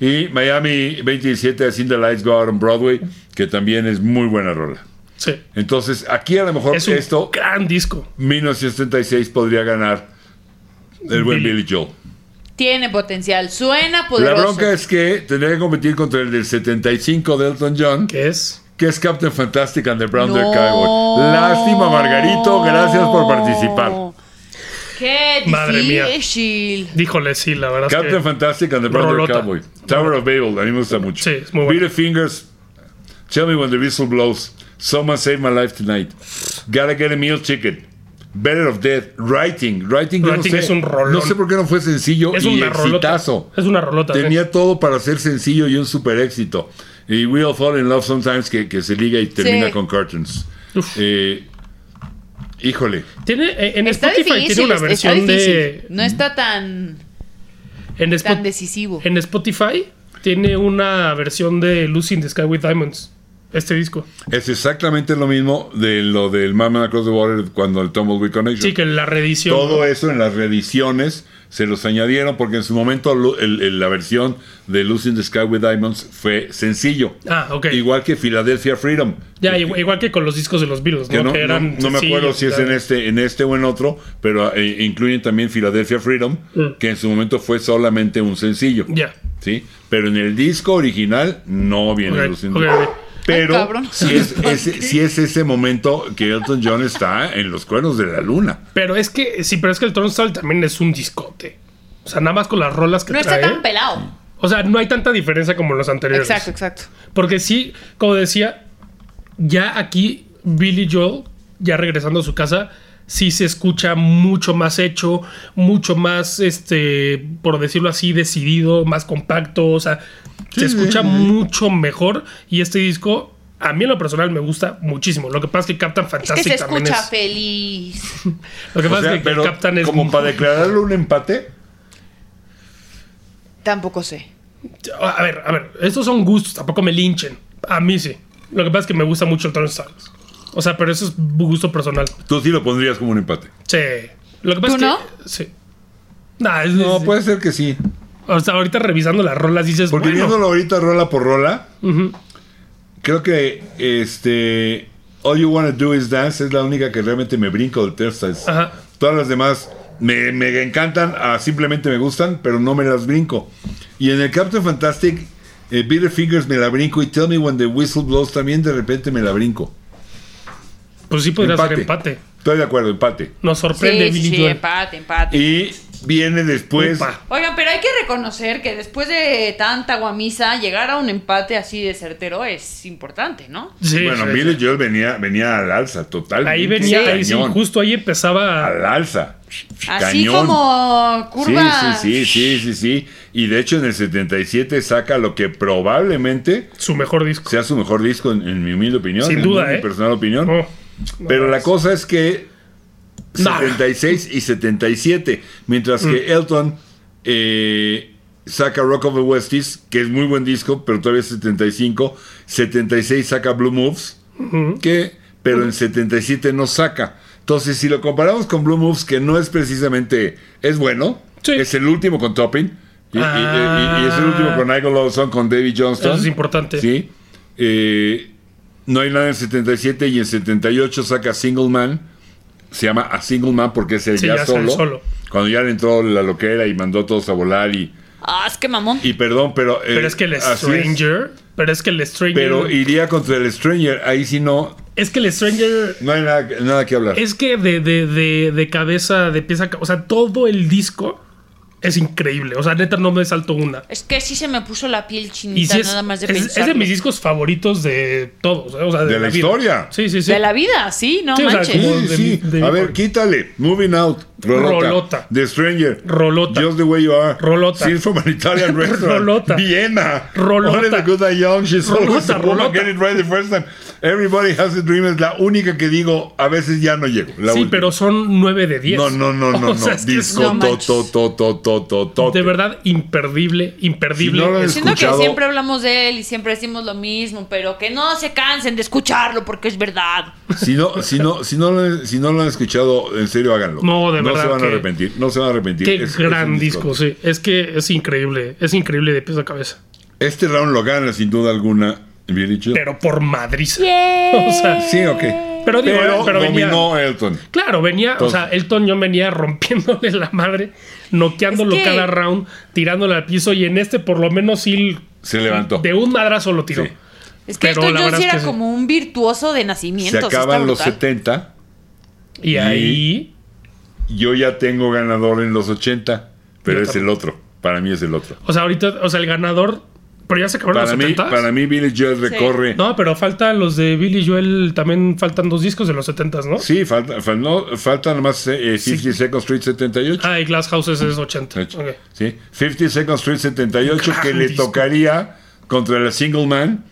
Speaker 1: Y Miami 27, As in the Lights Go Out on Broadway, que también es muy buena rola.
Speaker 2: Sí.
Speaker 1: Entonces, aquí a lo mejor
Speaker 2: Es un
Speaker 1: esto,
Speaker 2: gran disco.
Speaker 1: 1976, podría ganar el buen
Speaker 2: Billy.
Speaker 1: Billy Joel.
Speaker 3: Tiene potencial. Suena
Speaker 1: La
Speaker 3: poderoso.
Speaker 1: bronca es que tendría que competir contra el del 75 de Elton John,
Speaker 2: Que es.
Speaker 1: que es Captain Fantastic and the Brown
Speaker 3: No.
Speaker 1: Cowboy. Lástima, Margarito, gracias por participar.
Speaker 3: Qué
Speaker 2: Madre mía.
Speaker 3: difícil.
Speaker 2: Díjole, sí, la verdad
Speaker 1: Captain
Speaker 2: es que.
Speaker 1: Fantastic and the Brown. Cowboy. Tower of Babel, a mí me gusta mucho.
Speaker 2: Sí, es muy bueno.
Speaker 1: Beat the Fingers, Tell Me When the Whistle Blows, Someone Save My Life Tonight, Gotta Get a Meal Chicken, Better of Death, Writing. Writing, yo
Speaker 2: Writing
Speaker 1: no sé,
Speaker 2: es un rolón.
Speaker 1: No sé por qué no fue sencillo
Speaker 2: Es
Speaker 1: y
Speaker 2: una rolota.
Speaker 1: exitazo.
Speaker 2: Es una rolota. sí.
Speaker 1: Tenía todo para ser sencillo y un super éxito. Y We All Fall in Love Sometimes, que, que se liga y termina
Speaker 3: Sí.
Speaker 1: con Curtains.
Speaker 2: Uf.
Speaker 1: Eh, híjole.
Speaker 2: Tiene, eh, en
Speaker 3: Está
Speaker 2: Spotify
Speaker 3: difícil.
Speaker 2: tiene una versión de.
Speaker 3: No está tan,
Speaker 2: En,
Speaker 3: tan decisivo.
Speaker 2: en Spotify tiene una versión de Lucy in the Sky with Diamonds. Este disco.
Speaker 1: Es exactamente lo mismo de lo del Mama Across the Water cuando el Tumbleweed Connection.
Speaker 2: Sí, que la reedición.
Speaker 1: Todo eso en las reediciones se los añadieron porque en su momento lu- el- el- la versión de in the Sky with Diamonds fue sencillo.
Speaker 2: Ah, ok.
Speaker 1: Igual que Philadelphia Freedom.
Speaker 2: Ya, igual, igual que con los discos de los Beatles,
Speaker 1: Que
Speaker 2: ¿no?
Speaker 1: no,
Speaker 2: que eran
Speaker 1: no- no me acuerdo si es en este, en este o en otro, pero eh, incluyen también Philadelphia Freedom,
Speaker 2: Mm.
Speaker 1: que en su momento fue solamente un sencillo.
Speaker 2: Ya.
Speaker 1: ¿sí? Pero en el disco original no viene
Speaker 2: Ok,
Speaker 1: Lucy in the-
Speaker 2: ok, ok.
Speaker 1: Pero
Speaker 3: Ay,
Speaker 1: si es, ese, sí es ese momento que Elton John está en los cuernos de la luna.
Speaker 2: Pero es que, sí, pero es que el Turnstile también es un discote. O sea, nada más con las rolas que
Speaker 3: No
Speaker 2: trae.
Speaker 3: está tan pelado.
Speaker 2: O sea, no hay tanta diferencia como en los anteriores.
Speaker 3: Exacto, exacto.
Speaker 2: Porque sí, como decía, ya aquí Billy Joel, ya regresando a su casa, sí se escucha mucho más hecho, mucho más, este, por decirlo así, decidido, más compacto. O sea, se escucha mucho mejor. Y este disco, a mí en lo personal me gusta muchísimo. Lo que pasa es que Captain
Speaker 3: Es que
Speaker 2: Fantastic
Speaker 3: se
Speaker 2: también
Speaker 3: escucha
Speaker 2: es.
Speaker 3: feliz.
Speaker 2: Lo que
Speaker 1: O
Speaker 2: pasa
Speaker 1: sea,
Speaker 2: es que Captain es.
Speaker 1: como para declararle un empate,
Speaker 3: Tampoco sé.
Speaker 2: A ver, a ver, estos son gustos, tampoco me linchen. A mí sí. Lo que pasa es que me gusta mucho el Turnstile. O sea, pero eso es gusto personal.
Speaker 1: tú sí lo pondrías como un empate.
Speaker 2: Sí. Lo que pasa
Speaker 3: ¿Tú
Speaker 2: es
Speaker 3: no?
Speaker 2: que. Sí. Nah, es-
Speaker 1: No,
Speaker 2: es-
Speaker 1: puede ser que sí.
Speaker 2: O sea, ahorita revisando las rolas dices.
Speaker 1: Porque
Speaker 2: bueno,
Speaker 1: viéndolo ahorita rola por rola, creo que este All You Wanna Do Is Dance es la única que realmente me brinco del Turnstiles. Todas las demás me, me encantan, ah, simplemente me gustan, pero no me las brinco. Y en el Captain Fantastic, eh, Bitter Fingers me la brinco y Tell Me When the Whistle Blows también de repente me la brinco.
Speaker 2: Pues sí podría
Speaker 1: Empate.
Speaker 2: ser empate.
Speaker 1: Estoy de acuerdo, empate.
Speaker 2: Nos sorprende
Speaker 3: Sí, sí, empate, empate.
Speaker 1: Y viene después.
Speaker 2: Upa.
Speaker 3: Oigan, pero hay que reconocer que después de tanta guamisa, llegar a un empate así de certero es importante, ¿no?
Speaker 2: Sí,
Speaker 1: bueno,
Speaker 2: sí,
Speaker 1: Billy
Speaker 2: sí.
Speaker 1: Joel venía, venía al alza, totalmente.
Speaker 2: Ahí venía, ahí sí, justo ahí empezaba.
Speaker 1: Al alza.
Speaker 3: Así
Speaker 1: Cañón.
Speaker 3: como curva.
Speaker 1: Sí, sí, sí, sí, sí, sí. Y de hecho en el 77 saca lo que probablemente
Speaker 2: Su mejor disco.
Speaker 1: sea su mejor disco, en, en mi humilde opinión.
Speaker 2: Sin
Speaker 1: en
Speaker 2: duda,
Speaker 1: mi
Speaker 2: ¿eh?
Speaker 1: personal opinión.
Speaker 2: Oh, no
Speaker 1: Pero la cosa es que
Speaker 2: No.
Speaker 1: 76 y 77, mientras que
Speaker 2: Mm.
Speaker 1: Elton eh, saca Rock of the Westies, que es muy buen disco, pero todavía es 75. 76 saca Blue Moves, que, pero en 77 no saca. Entonces, si lo comparamos con Blue Moves, que no es precisamente, es bueno,
Speaker 2: Sí.
Speaker 1: es el último con Topping, y, y- y- y es el
Speaker 2: Ah.
Speaker 1: último con Nigel Lawson, con David Johnston.
Speaker 2: Eso es importante.
Speaker 1: Sí. Eh, no hay nada en 77 y en 78 saca Single Man. Se llama A Single Man porque es el
Speaker 2: Sí,
Speaker 1: ya, solo,
Speaker 2: solo.
Speaker 1: Cuando ya le entró la loquera y mandó a todos a volar y,
Speaker 3: Ah, es que mamón.
Speaker 1: y perdón, pero... eh,
Speaker 2: Pero es que el
Speaker 1: es.
Speaker 2: Stranger. Pero es que el Stranger.
Speaker 1: pero iría contra el Stranger. Ahí sí no,
Speaker 2: es que el Stranger.
Speaker 1: no hay nada, nada que hablar.
Speaker 2: Es que de, de, de, de cabeza, de pieza, o sea, todo el disco es increíble. O sea, neta, no me salto una.
Speaker 3: Es que sí se me puso la piel
Speaker 2: Y
Speaker 3: chinita
Speaker 2: es,
Speaker 3: nada más de
Speaker 2: es- es de mis discos favoritos de todos. ¿eh? O sea, de,
Speaker 1: De la historia.
Speaker 2: Sí, sí, sí.
Speaker 3: De la vida, sí, no
Speaker 2: Sí, o sea,
Speaker 3: manches.
Speaker 2: como-
Speaker 1: Sí,
Speaker 2: de
Speaker 1: sí.
Speaker 2: mi- de mi
Speaker 1: A ver,
Speaker 2: por-
Speaker 1: quítale. Moving Out. Rolota.
Speaker 2: Rolota.
Speaker 1: The Stranger.
Speaker 2: Rolota.
Speaker 1: Just the way you are.
Speaker 2: Rolota.
Speaker 1: Scenes from an Italian restaurant.
Speaker 2: Rolota.
Speaker 1: Vienna.
Speaker 2: Rolota.
Speaker 1: Only the good are young. She's always
Speaker 2: Rolota,
Speaker 1: woman
Speaker 2: rolota.
Speaker 1: get it right the first time. Everybody has a dream. Es la única que digo, a veces ya no llego. La
Speaker 2: Sí,
Speaker 1: última.
Speaker 2: pero son 9 de 10.
Speaker 1: No, no, no, no,
Speaker 2: O sea,
Speaker 1: no.
Speaker 2: es que
Speaker 1: Disco,
Speaker 3: No
Speaker 1: to, to, to, to, to, to, to.
Speaker 2: de verdad imperdible, imperdible.
Speaker 1: Si no lo
Speaker 3: Siento que siempre hablamos de él y siempre decimos lo mismo, pero que no se cansen de escucharlo porque es verdad.
Speaker 1: Si no, si no, si no, lo, si no lo han escuchado, en serio háganlo.
Speaker 2: No, de
Speaker 1: No
Speaker 2: verdad
Speaker 1: se van a
Speaker 2: que-
Speaker 1: arrepentir. No se van a arrepentir.
Speaker 2: Qué
Speaker 1: Es- es
Speaker 2: gran disco, sí. Es que es increíble. Es increíble de pies a cabeza.
Speaker 1: Este round lo gana sin duda alguna. Bien dicho.
Speaker 2: Pero por madriz. O sea,
Speaker 1: Sí, ok.
Speaker 2: Pero digo,
Speaker 1: Pero,
Speaker 2: pero venía-
Speaker 1: dominó Elton.
Speaker 2: Claro, venía,
Speaker 1: Entonces-
Speaker 2: o sea, Elton John venía rompiéndole la madre, noqueándolo
Speaker 3: Es que-
Speaker 2: cada round, tirándole al piso y en este por lo menos sí
Speaker 1: Se levantó.
Speaker 2: de un madrazo lo tiró.
Speaker 1: Sí.
Speaker 3: Es que
Speaker 2: Pero
Speaker 3: Elton John era
Speaker 2: que
Speaker 3: como un virtuoso de
Speaker 1: Se
Speaker 3: nacimiento. o sea,
Speaker 1: acaban los
Speaker 3: brutal.
Speaker 1: 70.
Speaker 2: Y ahí
Speaker 1: Yo ya tengo ganador en los 80. Pero
Speaker 2: Yo
Speaker 1: es
Speaker 2: también.
Speaker 1: el otro. Para mí es el otro.
Speaker 2: O sea, ahorita, o sea, el ganador. Pero ya se acabaron
Speaker 1: Para
Speaker 2: los
Speaker 1: mí,
Speaker 2: 70
Speaker 1: para mí, Billy Joel recorre.
Speaker 2: No, pero faltan los de Billy Joel. También faltan dos discos de los 70 ¿no?
Speaker 1: Sí, falta, fal- no, falta nomás eh, 50 Second Street 78.
Speaker 2: Ah, y Glass Houses es 80.
Speaker 1: Hecho.
Speaker 2: Ok.
Speaker 1: Sí, 50 Second Street 78 que
Speaker 2: Gran
Speaker 1: le
Speaker 2: disco.
Speaker 1: tocaría contra el Single Man.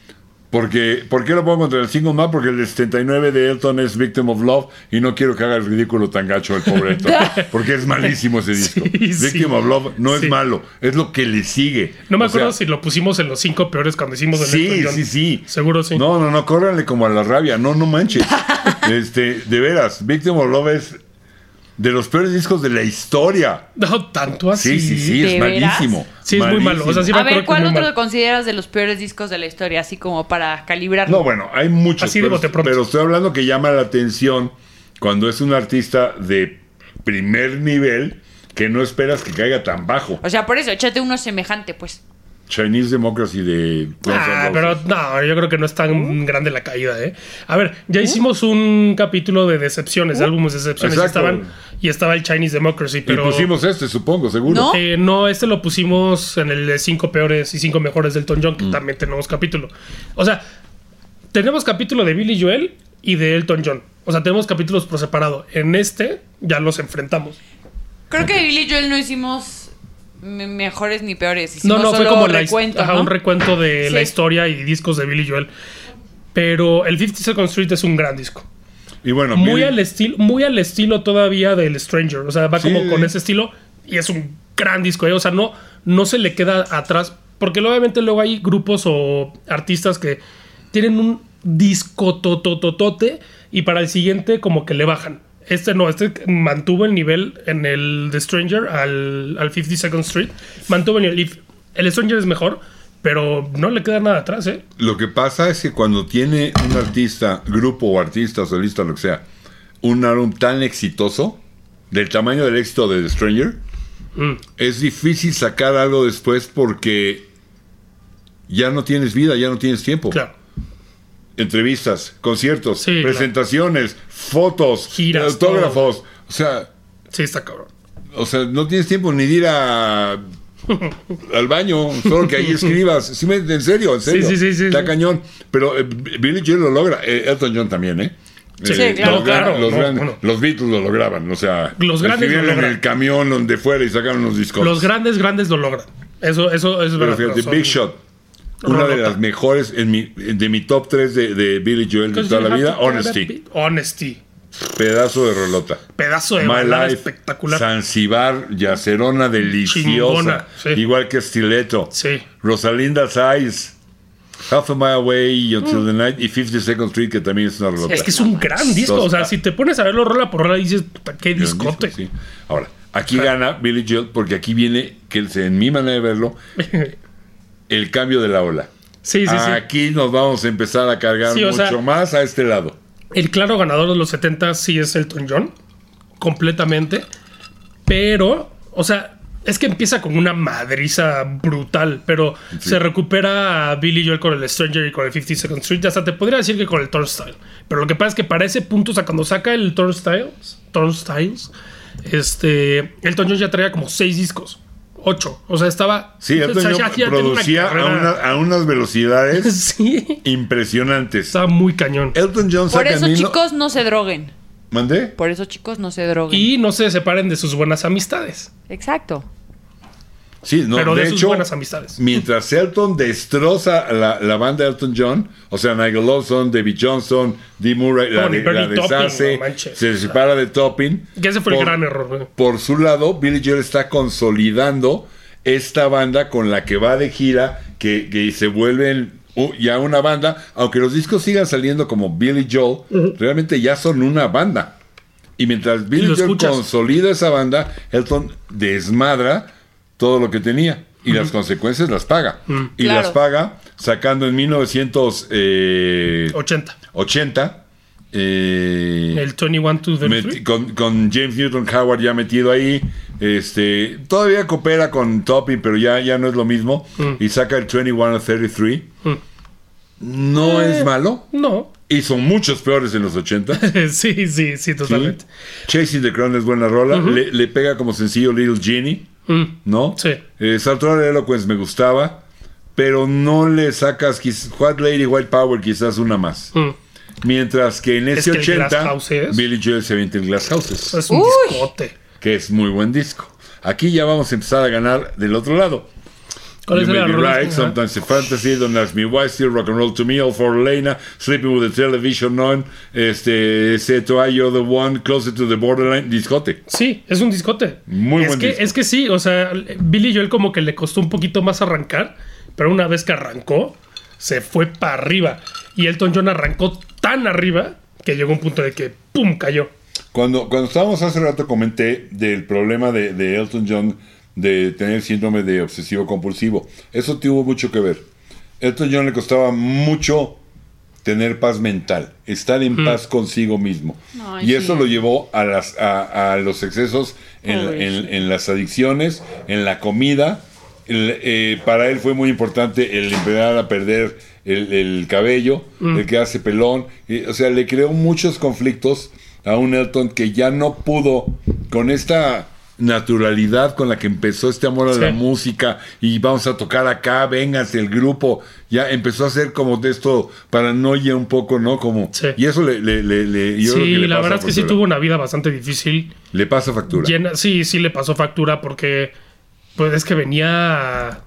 Speaker 1: Porque, ¿Por qué lo pongo contra el Single Man? Porque el de 79 de Elton es Victim of Love y no quiero que haga el ridículo tan gacho el pobre Elton. porque es malísimo ese disco.
Speaker 2: Sí, sí.
Speaker 1: Victim of Love no
Speaker 2: Sí.
Speaker 1: es malo, es lo que le sigue.
Speaker 2: No me
Speaker 1: O
Speaker 2: acuerdo
Speaker 1: sea,
Speaker 2: si lo pusimos en los cinco peores cuando hicimos el
Speaker 1: Sí,
Speaker 2: Elton John.
Speaker 1: sí, sí.
Speaker 2: Seguro sí.
Speaker 1: No, no, no, córranle como a la rabia. No, no manches. este, de veras, Victim of Love es de los peores discos de la historia.
Speaker 2: No, tanto así.
Speaker 1: Sí, sí, sí,
Speaker 3: ¿De
Speaker 1: es
Speaker 3: veras?
Speaker 1: malísimo.
Speaker 2: Sí, es muy malo. O sea, sí me
Speaker 3: A ver, ¿cuál otro
Speaker 2: mal.
Speaker 3: consideras de los peores discos de la historia? Así como para calibrar.
Speaker 1: No, bueno, hay muchos.
Speaker 2: Así de
Speaker 1: pero,
Speaker 2: bote pronto.
Speaker 1: pero estoy hablando que llama la atención cuando es un artista de primer nivel que no esperas que caiga tan bajo.
Speaker 3: O sea, por eso, échate uno semejante, pues.
Speaker 1: Chinese Democracy de
Speaker 2: Ah, pero no, yo creo que no es tan grande la caída, ¿eh? A ver, ya hicimos un capítulo de decepciones, de álbumes de decepciones. Y
Speaker 1: Exacto.
Speaker 2: estaban, y estaba el Chinese Democracy,
Speaker 1: Y
Speaker 2: pero.
Speaker 1: pusimos este, supongo, seguro.
Speaker 3: ¿No?
Speaker 2: Eh, no, este lo pusimos en el de cinco peores y cinco mejores del Elton
Speaker 1: Mm.
Speaker 2: John, que también tenemos capítulo. O sea, tenemos capítulo de Billy Joel y de Elton John. O sea, tenemos capítulos por separado. En este ya los enfrentamos.
Speaker 3: Creo que Billy Joel no hicimos mejores ni peores.
Speaker 2: No,
Speaker 3: Hicimos
Speaker 2: no, fue
Speaker 3: solo
Speaker 2: como la,
Speaker 3: recuento,
Speaker 2: ajá,
Speaker 3: ¿no?
Speaker 2: un recuento de
Speaker 3: Sí.
Speaker 2: la historia y discos de Billy Joel. Pero el 50 Second Street es un gran disco.
Speaker 1: Y bueno,
Speaker 2: Muy
Speaker 1: Billy-
Speaker 2: al estilo, muy al estilo todavía del Stranger. O sea, va
Speaker 1: Sí,
Speaker 2: como
Speaker 1: sí.
Speaker 2: con ese estilo y es un gran disco. ¿eh? O sea, no, no se le queda atrás. Porque obviamente luego hay grupos o artistas que tienen un disco totototote y para el siguiente como que le bajan. Este no, este mantuvo el nivel en el The Stranger al, al 52nd Street. Mantuvo el nivel. El Stranger es mejor, pero no le queda nada atrás, ¿eh?
Speaker 1: Lo que pasa es que cuando tiene un artista, grupo o artista, solista, lo que sea, un álbum tan exitoso, del tamaño del éxito de The Stranger,
Speaker 2: Mm.
Speaker 1: es difícil sacar algo después porque ya no tienes vida, ya no tienes tiempo.
Speaker 2: Claro.
Speaker 1: Entrevistas, conciertos,
Speaker 2: Sí,
Speaker 1: presentaciones, fotos,
Speaker 2: Giras,
Speaker 1: autógrafos. O sea,
Speaker 2: Sí, está cabrón.
Speaker 1: o sea, no tienes tiempo ni de ir a, al baño, solo que ahí escribas. Sí, me- en serio, en serio.
Speaker 2: sí, sí, sí,
Speaker 1: Está
Speaker 2: sí.
Speaker 1: cañón. Pero eh, Billy Joel lo logra. eh, Elton John también, ¿eh?
Speaker 2: Sí,
Speaker 1: Eh,
Speaker 3: claro,
Speaker 1: los, gran-
Speaker 2: claro,
Speaker 1: los
Speaker 2: no,
Speaker 1: gran-
Speaker 2: bueno.
Speaker 1: los Beatles lo lograban, o sea,
Speaker 2: Los grandes lo
Speaker 1: en el camión donde fuera y sacaron unos discos.
Speaker 2: Los grandes, grandes lo logran. Eso, eso es
Speaker 1: Pero
Speaker 2: verdad.
Speaker 1: fíjate, Big Shot, una de las mejores en mi, de mi top 3 de, de Billy Joel de toda la vida, Honesty,
Speaker 2: Honesty.
Speaker 1: pedazo de rolota.
Speaker 2: Pedazo de
Speaker 1: My Life,
Speaker 2: espectacular.
Speaker 1: Zanzibar, Yacerona deliciosa,
Speaker 2: sí.
Speaker 1: igual que Stiletto.
Speaker 2: Sí.
Speaker 1: Rosalinda's Eyes, Half a Mile Away Until the Night y 52nd Street, que también es una rolota.
Speaker 2: Es que es un gran disco. O sea, si te pones a verlo rola por rola, dices, puta, qué discote.
Speaker 1: sí. Ahora, aquí gana Billy Joel porque aquí viene, que en mi manera de verlo, el cambio de la ola.
Speaker 2: Sí, sí, sí.
Speaker 1: Aquí nos vamos a empezar a cargar
Speaker 2: Sí,
Speaker 1: mucho
Speaker 2: sea-
Speaker 1: más a este lado.
Speaker 2: El claro ganador de los 70 sí es Elton John. Completamente. Pero, o sea, es que empieza con una madriza brutal. Pero se recupera a Billy Joel con el Stranger y con el 52nd Street. Y hasta te podría decir que con el Turnstile. Pero lo que pasa es que para ese punto, o sea, cuando saca el Turnstiles, Turnstiles, este, Elton John ya traía como seis discos. 8. O sea, estaba.
Speaker 1: Sí, Elton
Speaker 2: o sea,
Speaker 1: John
Speaker 2: ya- ya tenía una
Speaker 1: producía a, una- a unas velocidades
Speaker 2: sí.
Speaker 1: impresionantes.
Speaker 2: Estaba muy cañón.
Speaker 1: Elton John
Speaker 3: Por eso,
Speaker 1: mil-
Speaker 3: chicos, no se droguen.
Speaker 1: ¿Mandé?
Speaker 3: Por eso, chicos, no se droguen.
Speaker 2: Y no se separen de sus buenas amistades.
Speaker 3: Exacto.
Speaker 1: Sí, no,
Speaker 2: pero de,
Speaker 1: hecho,
Speaker 2: buenas amistades.
Speaker 1: mientras Elton destroza la, la banda de Elton John, o sea, Nigel Lawson, David Johnson, Dee Murray, la, de- deshace,
Speaker 2: no
Speaker 1: se separa de Topping.
Speaker 2: Que ese fue el
Speaker 1: Por-
Speaker 2: gran error.
Speaker 1: Por su lado, Billy Joel está consolidando esta banda con la que va de gira, que, que se vuelven uh, ya una banda, aunque los discos sigan saliendo como Billy Joel, realmente ya son una banda. Y mientras Billy Joel
Speaker 2: escuchas.
Speaker 1: consolida esa banda, Elton desmadra todo lo que tenía. Y las consecuencias las paga. Y
Speaker 3: Claro.
Speaker 1: las paga sacando en 1980
Speaker 2: 80.
Speaker 1: eh,
Speaker 2: El 21 to the
Speaker 1: con, con James Newton Howard ya metido ahí. Este, todavía coopera con Topping, pero ya, ya no es lo mismo. Y saca el 21 a 33.
Speaker 2: Mm.
Speaker 1: No
Speaker 2: Eh.
Speaker 1: es malo.
Speaker 2: No.
Speaker 1: Y son muchos peores en los 80.
Speaker 2: sí, sí, sí, totalmente.
Speaker 1: Chasing the Crown es buena rola. le, le pega como sencillo Little Genie,
Speaker 2: Mm.
Speaker 1: ¿no?
Speaker 2: Sí.
Speaker 1: Eh, Saltador de Eloquence me gustaba. Pero no le sacas White Lady, White Power, quizás una más.
Speaker 2: Mm.
Speaker 1: Mientras que en ese
Speaker 2: que el
Speaker 1: 80,
Speaker 2: Glass Houses-
Speaker 1: Billy Joel se avienta el Glass Houses.
Speaker 2: Es un
Speaker 3: Uy.
Speaker 2: discote.
Speaker 1: que es muy buen disco. Aquí ya vamos a empezar a ganar del otro lado.
Speaker 2: ¿Cuál es
Speaker 1: You may be right, sometimes a fantasy, don't ask me why, still rock and roll to me, all for Lena, sleeping with the television on, este, say to I, you're the one, closer to the borderline, discote.
Speaker 2: Sí, es un discote.
Speaker 1: Muy
Speaker 2: es
Speaker 1: buen
Speaker 2: que,
Speaker 1: disco.
Speaker 2: Es que sí, o sea, Billy Joel como que le costó un poquito más arrancar, pero una vez que arrancó, se fue para arriba. Y Elton John arrancó tan arriba que llegó un punto de que ¡pum! cayó.
Speaker 1: Cuando, cuando estábamos hace rato comenté del problema de, de Elton John de tener síndrome de obsesivo compulsivo. Eso tuvo mucho que ver. Elton John le costaba mucho tener paz mental, estar en paz consigo mismo.
Speaker 3: Ay,
Speaker 1: y eso
Speaker 3: sí.
Speaker 1: lo llevó a, las, a, a los excesos en,
Speaker 3: Pobrecito.
Speaker 1: en- en las adicciones, en la comida. El, eh, para él fue muy importante el empezar a perder el, el cabello, el quedarse pelón. y, o sea, le creó muchos conflictos a un Elton que ya no pudo con esta naturalidad con la que empezó este amor a
Speaker 2: Sí.
Speaker 1: la música y vamos a tocar acá, vénganse el grupo, ya empezó a ser como de esto paranoia un poco, ¿no? Como
Speaker 2: Sí.
Speaker 1: y eso le, le, le- le- yo creo
Speaker 2: sí,
Speaker 1: que le
Speaker 2: la
Speaker 1: pasa
Speaker 2: verdad es que sí tuvo una vida bastante difícil.
Speaker 1: le pasa factura.
Speaker 2: Llena, sí, sí le pasó factura porque pues es que venía...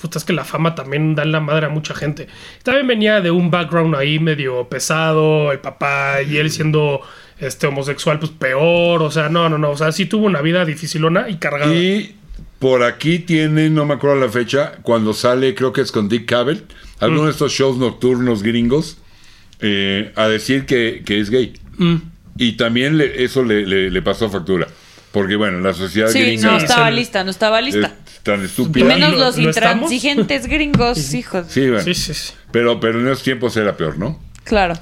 Speaker 2: Puta, es que la fama también da la madre a mucha gente. También venía de un background ahí medio pesado, el papá y él siendo este homosexual, pues peor. O sea, no, no, no. O sea, sí tuvo una vida dificilona y cargada.
Speaker 1: Y por aquí tiene, no me acuerdo la fecha, cuando sale, creo que es con Dick Cavett, alguno de estos shows nocturnos gringos, eh, a decir que, que es gay.
Speaker 2: Mm.
Speaker 1: Y también le- eso le, le- le pasó factura. Porque bueno, la sociedad
Speaker 3: Sí,
Speaker 1: gringa
Speaker 3: no
Speaker 2: Sí,
Speaker 3: estaba lista, no estaba
Speaker 1: es
Speaker 3: lista.
Speaker 1: tan
Speaker 3: Y
Speaker 1: estúpida.
Speaker 3: menos
Speaker 2: ¿Lo-
Speaker 3: los
Speaker 2: lo
Speaker 3: intransigentes gringos, hijos.
Speaker 1: Sí, bueno.
Speaker 2: Sí, sí, sí.
Speaker 1: Pero, pero en esos tiempos era peor, ¿no?
Speaker 3: Claro.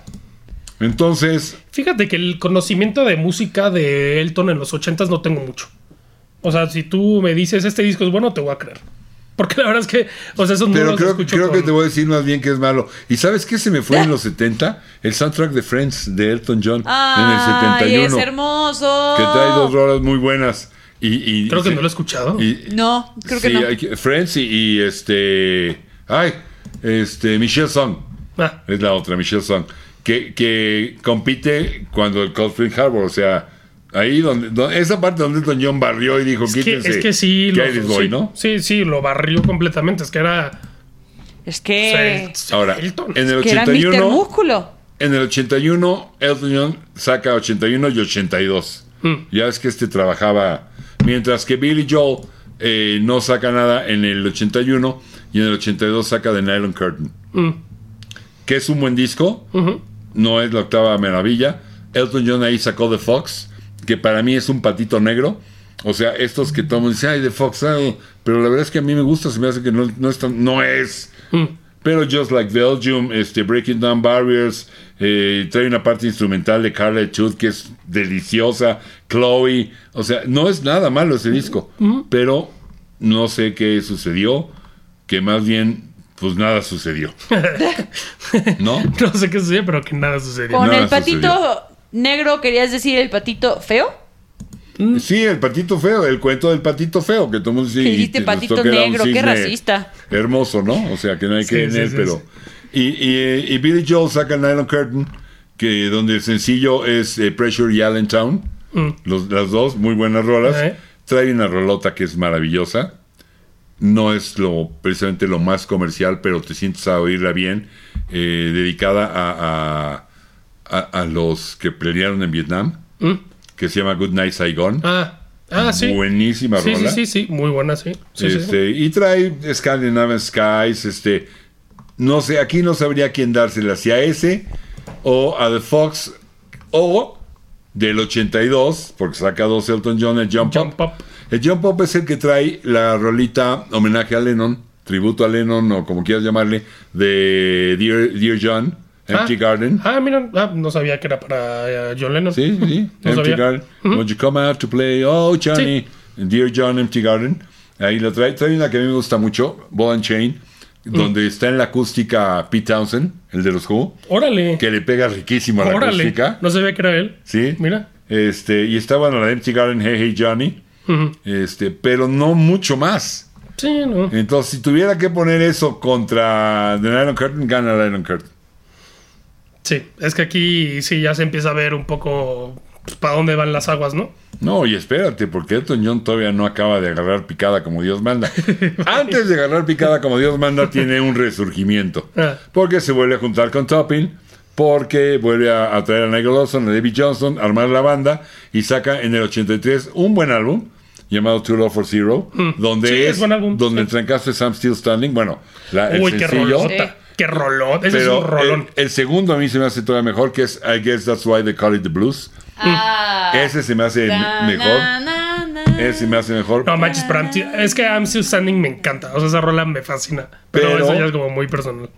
Speaker 1: Entonces,
Speaker 2: Fíjate que el conocimiento de música de Elton en los 80s no tengo mucho. O sea, si tú me dices este disco es bueno, te voy a creer. Porque la verdad es que, o sea, esos no
Speaker 1: pero
Speaker 2: los
Speaker 1: creo,
Speaker 2: escucho
Speaker 1: creo que te voy a decir más bien que es malo. ¿Y sabes qué se me fue en los 70? El soundtrack de Friends de Elton John
Speaker 3: Ay,
Speaker 1: en el
Speaker 3: es
Speaker 1: 71.
Speaker 3: hermoso.
Speaker 1: Que trae dos rolas muy buenas. Y, y-
Speaker 2: Creo que no lo he escuchado.
Speaker 1: y-
Speaker 3: No, creo que no.
Speaker 1: Friends y, y este. Ay, este. Michelle Song.
Speaker 2: Ah,
Speaker 1: Es la otra, Michelle Song. Que, que compite cuando el Cold Spring Harbor. O sea, ahí donde, donde- Esa parte donde Elton John barrió y dijo:
Speaker 2: es, que,
Speaker 1: quítense.
Speaker 2: es que sí,
Speaker 1: que
Speaker 2: lo,
Speaker 1: Boy,
Speaker 2: sí,
Speaker 1: ¿no?
Speaker 2: sí, sí, lo barrió completamente. Es que era.
Speaker 3: Es que,
Speaker 2: o sea,
Speaker 1: Ahora,
Speaker 2: Elton.
Speaker 1: en el
Speaker 3: que era Mr.
Speaker 1: 81.
Speaker 3: Músculo.
Speaker 1: En el 81, Elton John saca 81 y 82.
Speaker 2: Mm.
Speaker 1: Ya es que este trabajaba. Mientras que Billy Joel eh, no saca nada en el 81 y en el 82 saca The Nylon Curtain.
Speaker 2: Mm,
Speaker 1: Que es un buen disco,
Speaker 2: ujú.
Speaker 1: No es la octava maravilla. Elton John ahí sacó The Fox, que para mí es un patito negro. O sea, estos que todo el mundo dice, ay, The Fox, ay", pero la verdad es que a mí me gusta, se me hace que no, no es. tan- no es.
Speaker 2: Mm.
Speaker 1: Pero Just Like Belgium, este, Breaking Down Barriers, eh, trae una parte instrumental de Carla Etude que es deliciosa, Chloe, o sea, no es nada malo ese disco, pero no sé qué sucedió, que más bien, pues nada sucedió. ¿No?
Speaker 2: No sé qué sucedió, pero que nada sucedió.
Speaker 3: Con
Speaker 1: Nada
Speaker 3: el patito
Speaker 1: sucedió.
Speaker 3: negro, ¿querías decir el patito feo?
Speaker 1: Sí, el patito feo, el cuento del patito feo, que todo el mundo dice,
Speaker 3: Que
Speaker 1: y
Speaker 3: dijiste patito negro, qué racista.
Speaker 1: Hermoso, ¿no? O sea, que no hay que
Speaker 2: Sí,
Speaker 1: en
Speaker 2: sí,
Speaker 1: él,
Speaker 2: sí,
Speaker 1: pero... Y, y, y Billy Joel saca Nylon Curtain, que donde el sencillo es eh, Pressure y Allentown,
Speaker 2: Mm.
Speaker 1: los, las dos, muy buenas rolas.
Speaker 2: Eh.
Speaker 1: Trae una rolota que es maravillosa. No es lo precisamente lo más comercial, pero te sientes a oírla bien. eh, dedicada a, a, a- a los que pelearon en Vietnam,
Speaker 2: Mm.
Speaker 1: que se llama Good Night Saigon.
Speaker 2: Ah, ah, sí.
Speaker 1: Buenísima
Speaker 2: Sí, sí,
Speaker 1: rola.
Speaker 2: sí, sí, muy buena, sí. Sí, sí.
Speaker 1: este, Y trae Scandinavian Skies, este, no sé, aquí no sabría quién dársela, si a ese o a The Fox o del 82, porque saca dos Elton John, el Jump,
Speaker 2: Jump
Speaker 1: Up.
Speaker 2: Up.
Speaker 1: El Jump Up es el que trae la rolita homenaje a Lennon, tributo a Lennon o como quieras llamarle, de Dear, Dear John, Empty
Speaker 2: ah,
Speaker 1: Garden.
Speaker 2: Ah, mira, ah, no sabía que era para eh, John Lennon.
Speaker 1: Sí, sí.
Speaker 2: No
Speaker 1: Empty
Speaker 2: sabía.
Speaker 1: Garden. Won't you come out to play? Oh, Johnny. Dear John, Empty Garden. Ahí lo trae. Trae una que a mí me gusta mucho, Ball and Chain, donde está en la acústica Pete Townsend, el de los Who,
Speaker 2: Órale.
Speaker 1: que le pega riquísimo a la
Speaker 2: Órale.
Speaker 1: acústica.
Speaker 2: No sabía que era él.
Speaker 1: Sí.
Speaker 2: Mira.
Speaker 1: Este, y está bueno la Empty Garden, Hey Hey Johnny. Este, pero no mucho más.
Speaker 2: Sí, no.
Speaker 1: Entonces, si tuviera que poner eso contra The Iron Curtain, gana el Iron Curtain.
Speaker 2: Sí, es que aquí sí ya se empieza a ver un poco pues, para dónde van las aguas, ¿no?
Speaker 1: No, y espérate, porque Elton John todavía no acaba de agarrar picada como Dios manda. Antes de agarrar picada como Dios manda, tiene un resurgimiento.
Speaker 2: Ah.
Speaker 1: Porque se vuelve a juntar con Topping, porque vuelve a, a traer a Nigel Lawson, a David Johnson, armar la banda y saca en el 83 un buen álbum llamado True Love for Zero, donde
Speaker 2: Mm. Sí, es
Speaker 1: es,
Speaker 2: buen álbum,
Speaker 1: donde
Speaker 2: sí.
Speaker 1: el trancazo es I'm Still Standing. Bueno, la, el
Speaker 2: Uy, qué
Speaker 1: sencillo.
Speaker 2: rolota. Qué rolón. Ese es
Speaker 1: Pero
Speaker 2: un rolón.
Speaker 1: el, el segundo a mí se me hace todavía mejor, que es I Guess That's Why They Call It the Blues.
Speaker 3: Ah.
Speaker 1: Ese se me hace
Speaker 3: Na,
Speaker 1: mejor.
Speaker 3: na, na, na.
Speaker 1: Ese me hace mejor.
Speaker 2: No manches, pero I'm Still- es que I'm Still Standing me encanta. O sea, esa rola me fascina. Pero,
Speaker 1: Pero-
Speaker 2: eso ya es como muy personal.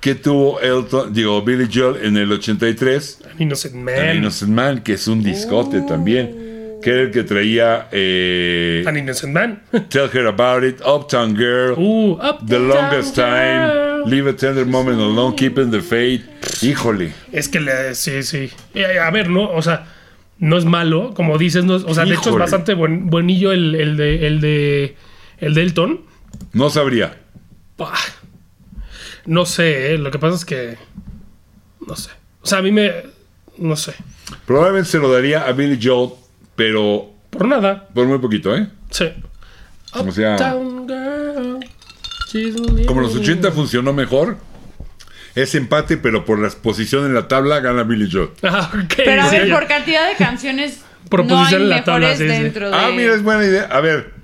Speaker 1: que tuvo Elton, digo, Billy Joel en el 83,
Speaker 2: An Innocent Man.
Speaker 1: An Innocent Man, que es un discote también, que era el que traía eh,
Speaker 2: An Innocent Man.
Speaker 1: Tell Her About It, Uptown Girl,
Speaker 2: uh, up
Speaker 1: The Longest Time. Leave a Tender Moment Alone, Keeping the Faith. Híjole,
Speaker 2: Es que le, sí, sí. Eh, A ver, ¿no? O sea, no es malo, como dices, no o sea, de hecho es bastante buen, buenillo el, el de el de el de Elton.
Speaker 1: no sabría.
Speaker 2: Bah. No sé, eh, lo que pasa es que no sé. O sea, a mí me no sé.
Speaker 1: Probablemente se lo daría a Billy Joel, pero
Speaker 2: Por nada.
Speaker 1: por muy poquito, ¿eh?
Speaker 2: Sí.
Speaker 1: O sea- Como los
Speaker 2: living.
Speaker 1: 80 funcionó mejor, es empate, pero por la posición en la tabla gana Billy Joel.
Speaker 2: Ah, ok,
Speaker 3: Pero a
Speaker 2: sí,
Speaker 3: ver, por cantidad de canciones.
Speaker 2: Por
Speaker 3: no
Speaker 2: posición
Speaker 3: hay
Speaker 2: en la tabla, sí, sí.
Speaker 3: dentro de.
Speaker 1: Ah, mira, es buena idea. A ver,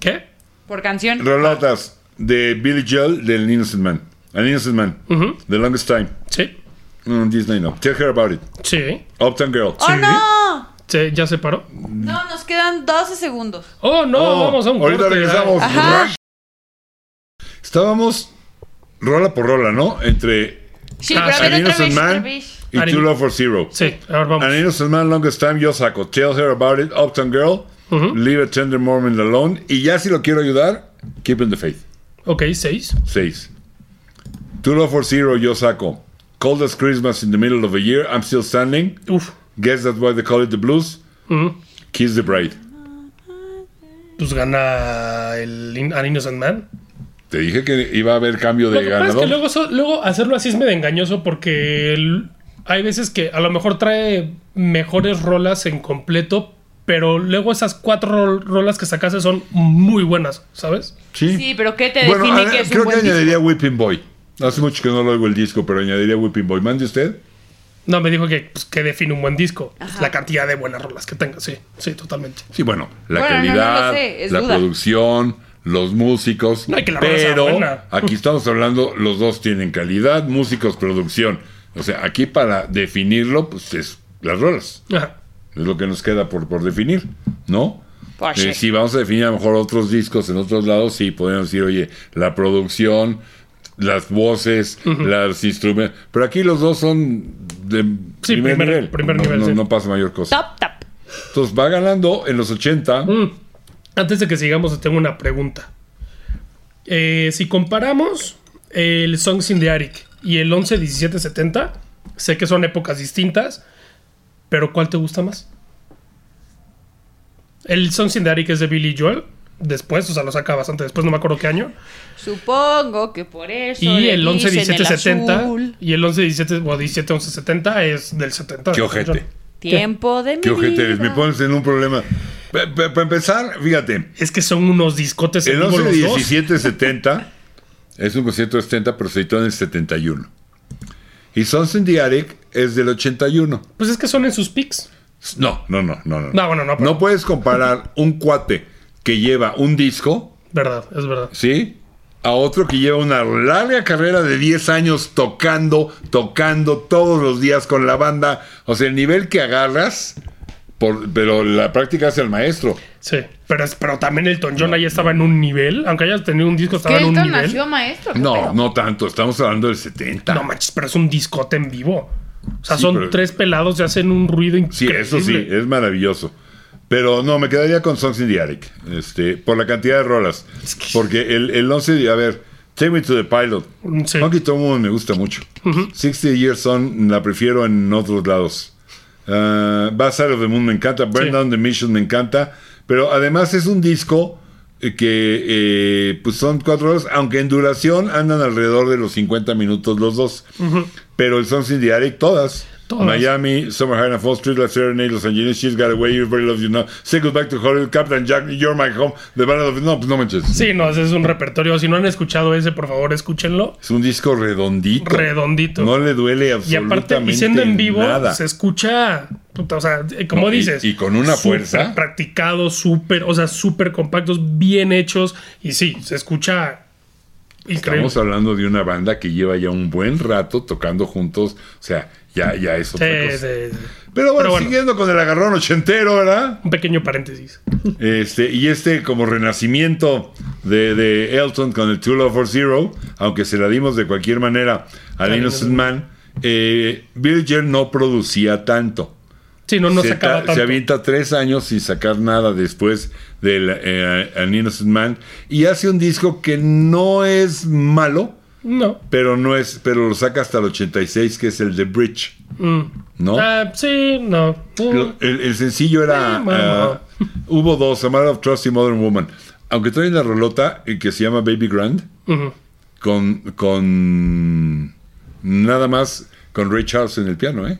Speaker 2: ¿Qué?
Speaker 3: Por canción.
Speaker 1: Rolotas de Billy Joel del Innocent Man. An Innocent Man.
Speaker 2: Ujú.
Speaker 1: The Longest Time.
Speaker 2: Sí.
Speaker 1: Mm, Disney no. Tell Her About It.
Speaker 2: Sí.
Speaker 1: Uptown Girl.
Speaker 3: ¡Oh, no!
Speaker 2: Sí, ¿Ya se paró?
Speaker 3: No, nos quedan 12 segundos.
Speaker 2: Oh, no,
Speaker 1: Oh,
Speaker 2: vamos a un
Speaker 1: Ahorita
Speaker 2: corte.
Speaker 1: regresamos.
Speaker 3: Ajá.
Speaker 1: Estábamos rola por rola, ¿no? Entre
Speaker 3: Sí,
Speaker 2: Ah,
Speaker 1: An Innocent Man y
Speaker 2: An-
Speaker 1: True Love for Zero.
Speaker 2: Sí, a ver, vamos.
Speaker 1: An Innocent Man, Longest Time, yo saco. Tell Her About It, Uptown Girl,
Speaker 2: Ujú.
Speaker 1: Leave a Tender Moment Alone. Y ya si lo quiero ayudar, Keeping the Faith.
Speaker 2: Ok, seis.
Speaker 1: 6. True Love for Zero, yo saco. Coldest Christmas in the Middle of a Year, I'm Still Standing.
Speaker 2: Uf.
Speaker 1: Guess That's Why They Call It the Blues.
Speaker 2: Ujú.
Speaker 1: Kiss the Bride.
Speaker 2: Pues gana el In- An Innocent Man.
Speaker 1: Te dije que iba a haber cambio
Speaker 2: Lo
Speaker 1: de
Speaker 2: que pasa es
Speaker 1: ganador.
Speaker 2: que luego, so- luego hacerlo así es medio engañoso porque el- hay veces que a lo mejor trae mejores rolas en completo, pero luego esas cuatro rol- rolas que sacaste son muy buenas, ¿sabes?
Speaker 1: Sí.
Speaker 3: Sí, pero ¿qué te
Speaker 1: Bueno,
Speaker 3: define
Speaker 1: a-
Speaker 3: que es
Speaker 1: creo
Speaker 3: un
Speaker 1: que
Speaker 3: buen
Speaker 1: añadiría
Speaker 3: disco?
Speaker 1: Whipping Boy. Hace mucho que no lo oigo el disco, pero añadiría Whipping Boy. ¿Mande usted?
Speaker 2: No, me dijo que, pues, que define un buen disco.
Speaker 3: Ajá.
Speaker 2: La cantidad de buenas rolas que tenga, sí, sí, totalmente.
Speaker 1: Sí, bueno, la
Speaker 3: Bueno, no, no lo
Speaker 1: calidad,
Speaker 3: sé,
Speaker 1: la
Speaker 3: duda.
Speaker 1: producción, los músicos.
Speaker 2: No, y que la
Speaker 1: pero
Speaker 2: buena.
Speaker 1: aquí estamos hablando, los dos tienen calidad, músicos, producción. O sea, aquí para definirlo, pues es las rolas.
Speaker 2: Ajá.
Speaker 1: Es lo que nos queda por, por definir, ¿no?
Speaker 3: Pues
Speaker 1: Eh, si vamos a definir a lo mejor otros discos en otros lados, sí, podemos decir, oye, la producción, las voces, los instrumentos. Pero aquí los dos son de
Speaker 2: Sí,
Speaker 1: primer,
Speaker 2: primer-
Speaker 1: nivel.
Speaker 2: primer
Speaker 1: no,
Speaker 2: nivel,
Speaker 1: no-
Speaker 2: sí.
Speaker 1: no pasa mayor cosa.
Speaker 3: Top, top.
Speaker 1: Entonces va ganando en los 80.
Speaker 2: Mm. Antes de que sigamos, tengo una pregunta. Eh, si comparamos el Songs in the Attic y el 11 17 70, sé que son épocas distintas, pero ¿cuál te gusta más? El Songs in the Attic es de Billy Joel. Después, o sea, lo saca bastante después, no me acuerdo qué año.
Speaker 3: Supongo que por eso.
Speaker 2: Y el 11,
Speaker 3: dicen
Speaker 2: 17,
Speaker 3: el
Speaker 2: 70.
Speaker 3: azul.
Speaker 2: Y el 11, 17, o 17, 11, 70 es del 70.
Speaker 1: Qué ojete.
Speaker 3: Tiempo de mi
Speaker 1: Qué ojete eres,
Speaker 3: vida.
Speaker 1: me pones en un problema. Para empezar, fíjate,
Speaker 2: Es que son unos discotes en
Speaker 1: el
Speaker 2: vivo
Speaker 1: 11
Speaker 2: los dos.
Speaker 1: 17 70 es un concierto de 70, pero se editó en el 71. Y Sons in the Attic es del 81.
Speaker 2: Pues es que son en sus pics.
Speaker 1: No, no, no, no. No,
Speaker 2: No, bueno, no, pero-
Speaker 1: No puedes comparar un cuate que lleva un disco,
Speaker 2: Verdad, es verdad.
Speaker 1: ¿sí? A otro que lleva una larga carrera de 10 años tocando, tocando todos los días con la banda. O sea, el nivel que agarras, por, pero la práctica hace el maestro.
Speaker 2: Sí. Pero, es- pero también Elton John ahí estaba en un nivel. Aunque hayas tenido un disco, estaba en un
Speaker 3: Elton
Speaker 2: nivel.
Speaker 3: nació maestro. ¿qué
Speaker 1: No,
Speaker 3: pedo?
Speaker 1: no tanto, estamos hablando del 70.
Speaker 2: No manches, pero es un discote en vivo. O sea,
Speaker 1: Sí,
Speaker 2: son
Speaker 1: pero-
Speaker 2: tres pelados y hacen un ruido
Speaker 1: Sí,
Speaker 2: increíble.
Speaker 1: eso sí, es maravilloso. Pero no, me quedaría con Songs in the Attic, este, por la cantidad de rolas. Porque el, el 11, a ver, Take Me to the Pilot.
Speaker 2: Sí.
Speaker 1: Honky Woman me gusta mucho. 60 Years Son la prefiero en otros lados. Uh, Bad Side of the Moon me encanta. Burn
Speaker 2: Sí.
Speaker 1: Down the Mission me encanta. Pero además es un disco eh, que eh, pues son cuatro horas, aunque en duración andan alrededor de los 50 minutos los dos. Pero el Songs in the Attic, todas.
Speaker 2: Todas.
Speaker 1: Miami, Summer High and Fall Street, La Serenade, Los Angeles, She's Got Away, Everybody Loves You Now, Say Goodbye to Hollywood, Captain Jack, You're My Home, The Ballad of... No, pues no manches.
Speaker 2: Sí, no, ese es un repertorio. Si no han escuchado ese, por favor, escúchenlo.
Speaker 1: Es un disco redondito.
Speaker 2: Redondito.
Speaker 1: No le duele
Speaker 2: y
Speaker 1: absolutamente
Speaker 2: aparte, y siendo en vivo,
Speaker 1: nada.
Speaker 2: se escucha, puta, o sea, eh, como
Speaker 1: No, y-
Speaker 2: dices.
Speaker 1: y con una fuerza.
Speaker 2: practicados, súper, o sea, súper compactos, bien hechos. Y sí, se escucha increíble.
Speaker 1: Estamos hablando de una banda que lleva ya un buen rato tocando juntos. O sea, ya, ya es otra
Speaker 2: Sí,
Speaker 1: cosa.
Speaker 2: sí, sí.
Speaker 1: Pero, bueno,
Speaker 2: Pero bueno.
Speaker 1: siguiendo con el agarrón ochentero, ¿verdad?
Speaker 2: Un pequeño paréntesis.
Speaker 1: Este, y este como renacimiento de, de Elton con el Two Love for Zero, aunque se la dimos de cualquier manera al
Speaker 2: Al
Speaker 1: Innocent Man, eh, Bill Joel no producía tanto.
Speaker 2: Sí, no, no
Speaker 1: se,
Speaker 2: sacaba
Speaker 1: ta-
Speaker 2: tanto.
Speaker 1: se avienta tres años sin sacar nada después del eh, An Innocent Man y hace un disco que no es malo,
Speaker 2: No.
Speaker 1: pero no es, pero lo saca hasta el 86 que es el The Bridge,
Speaker 2: Mm.
Speaker 1: ¿no?
Speaker 2: Ah, sí, no.
Speaker 1: Lo- el, el sencillo era
Speaker 2: Eh,
Speaker 1: ah, hubo dos, A Matter of Trust y Modern Woman, aunque trae una rolota eh, que se llama Baby Grand con con nada más con Ray Charles en el piano, ¿eh?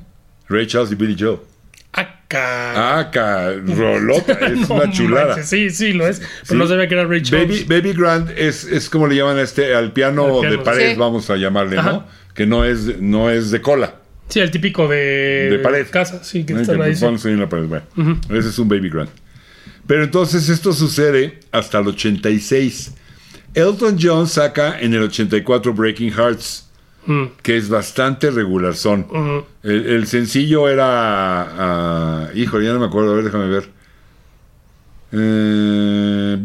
Speaker 1: Ray Charles y Billy Joel.
Speaker 2: Acá.
Speaker 1: Ah, ca- rolota, es
Speaker 2: No
Speaker 1: una chulada.
Speaker 2: manches, sí, sí, lo es. Pero
Speaker 1: Sí.
Speaker 2: no sabía que era Ray Charles.
Speaker 1: Baby, Baby Grand es, es como le llaman a este al piano, de pared,
Speaker 3: sí.
Speaker 1: vamos a llamarle, ¿no? Que no es, no es de cola,
Speaker 2: Sí, el típico de,
Speaker 1: de pared.
Speaker 2: casa, sí, que
Speaker 1: Que
Speaker 2: ahí.
Speaker 1: pues
Speaker 2: sí.
Speaker 1: pones ahí en la pared. Bueno, ese es un Baby Grand. Pero entonces esto sucede hasta el 86. Elton John saca en el 84 Breaking Hearts,
Speaker 2: Mm,
Speaker 1: que es bastante regular son.
Speaker 2: ujú.
Speaker 1: El, el sencillo era. ah, híjole, ya no me acuerdo. A ver, déjame ver. Eh,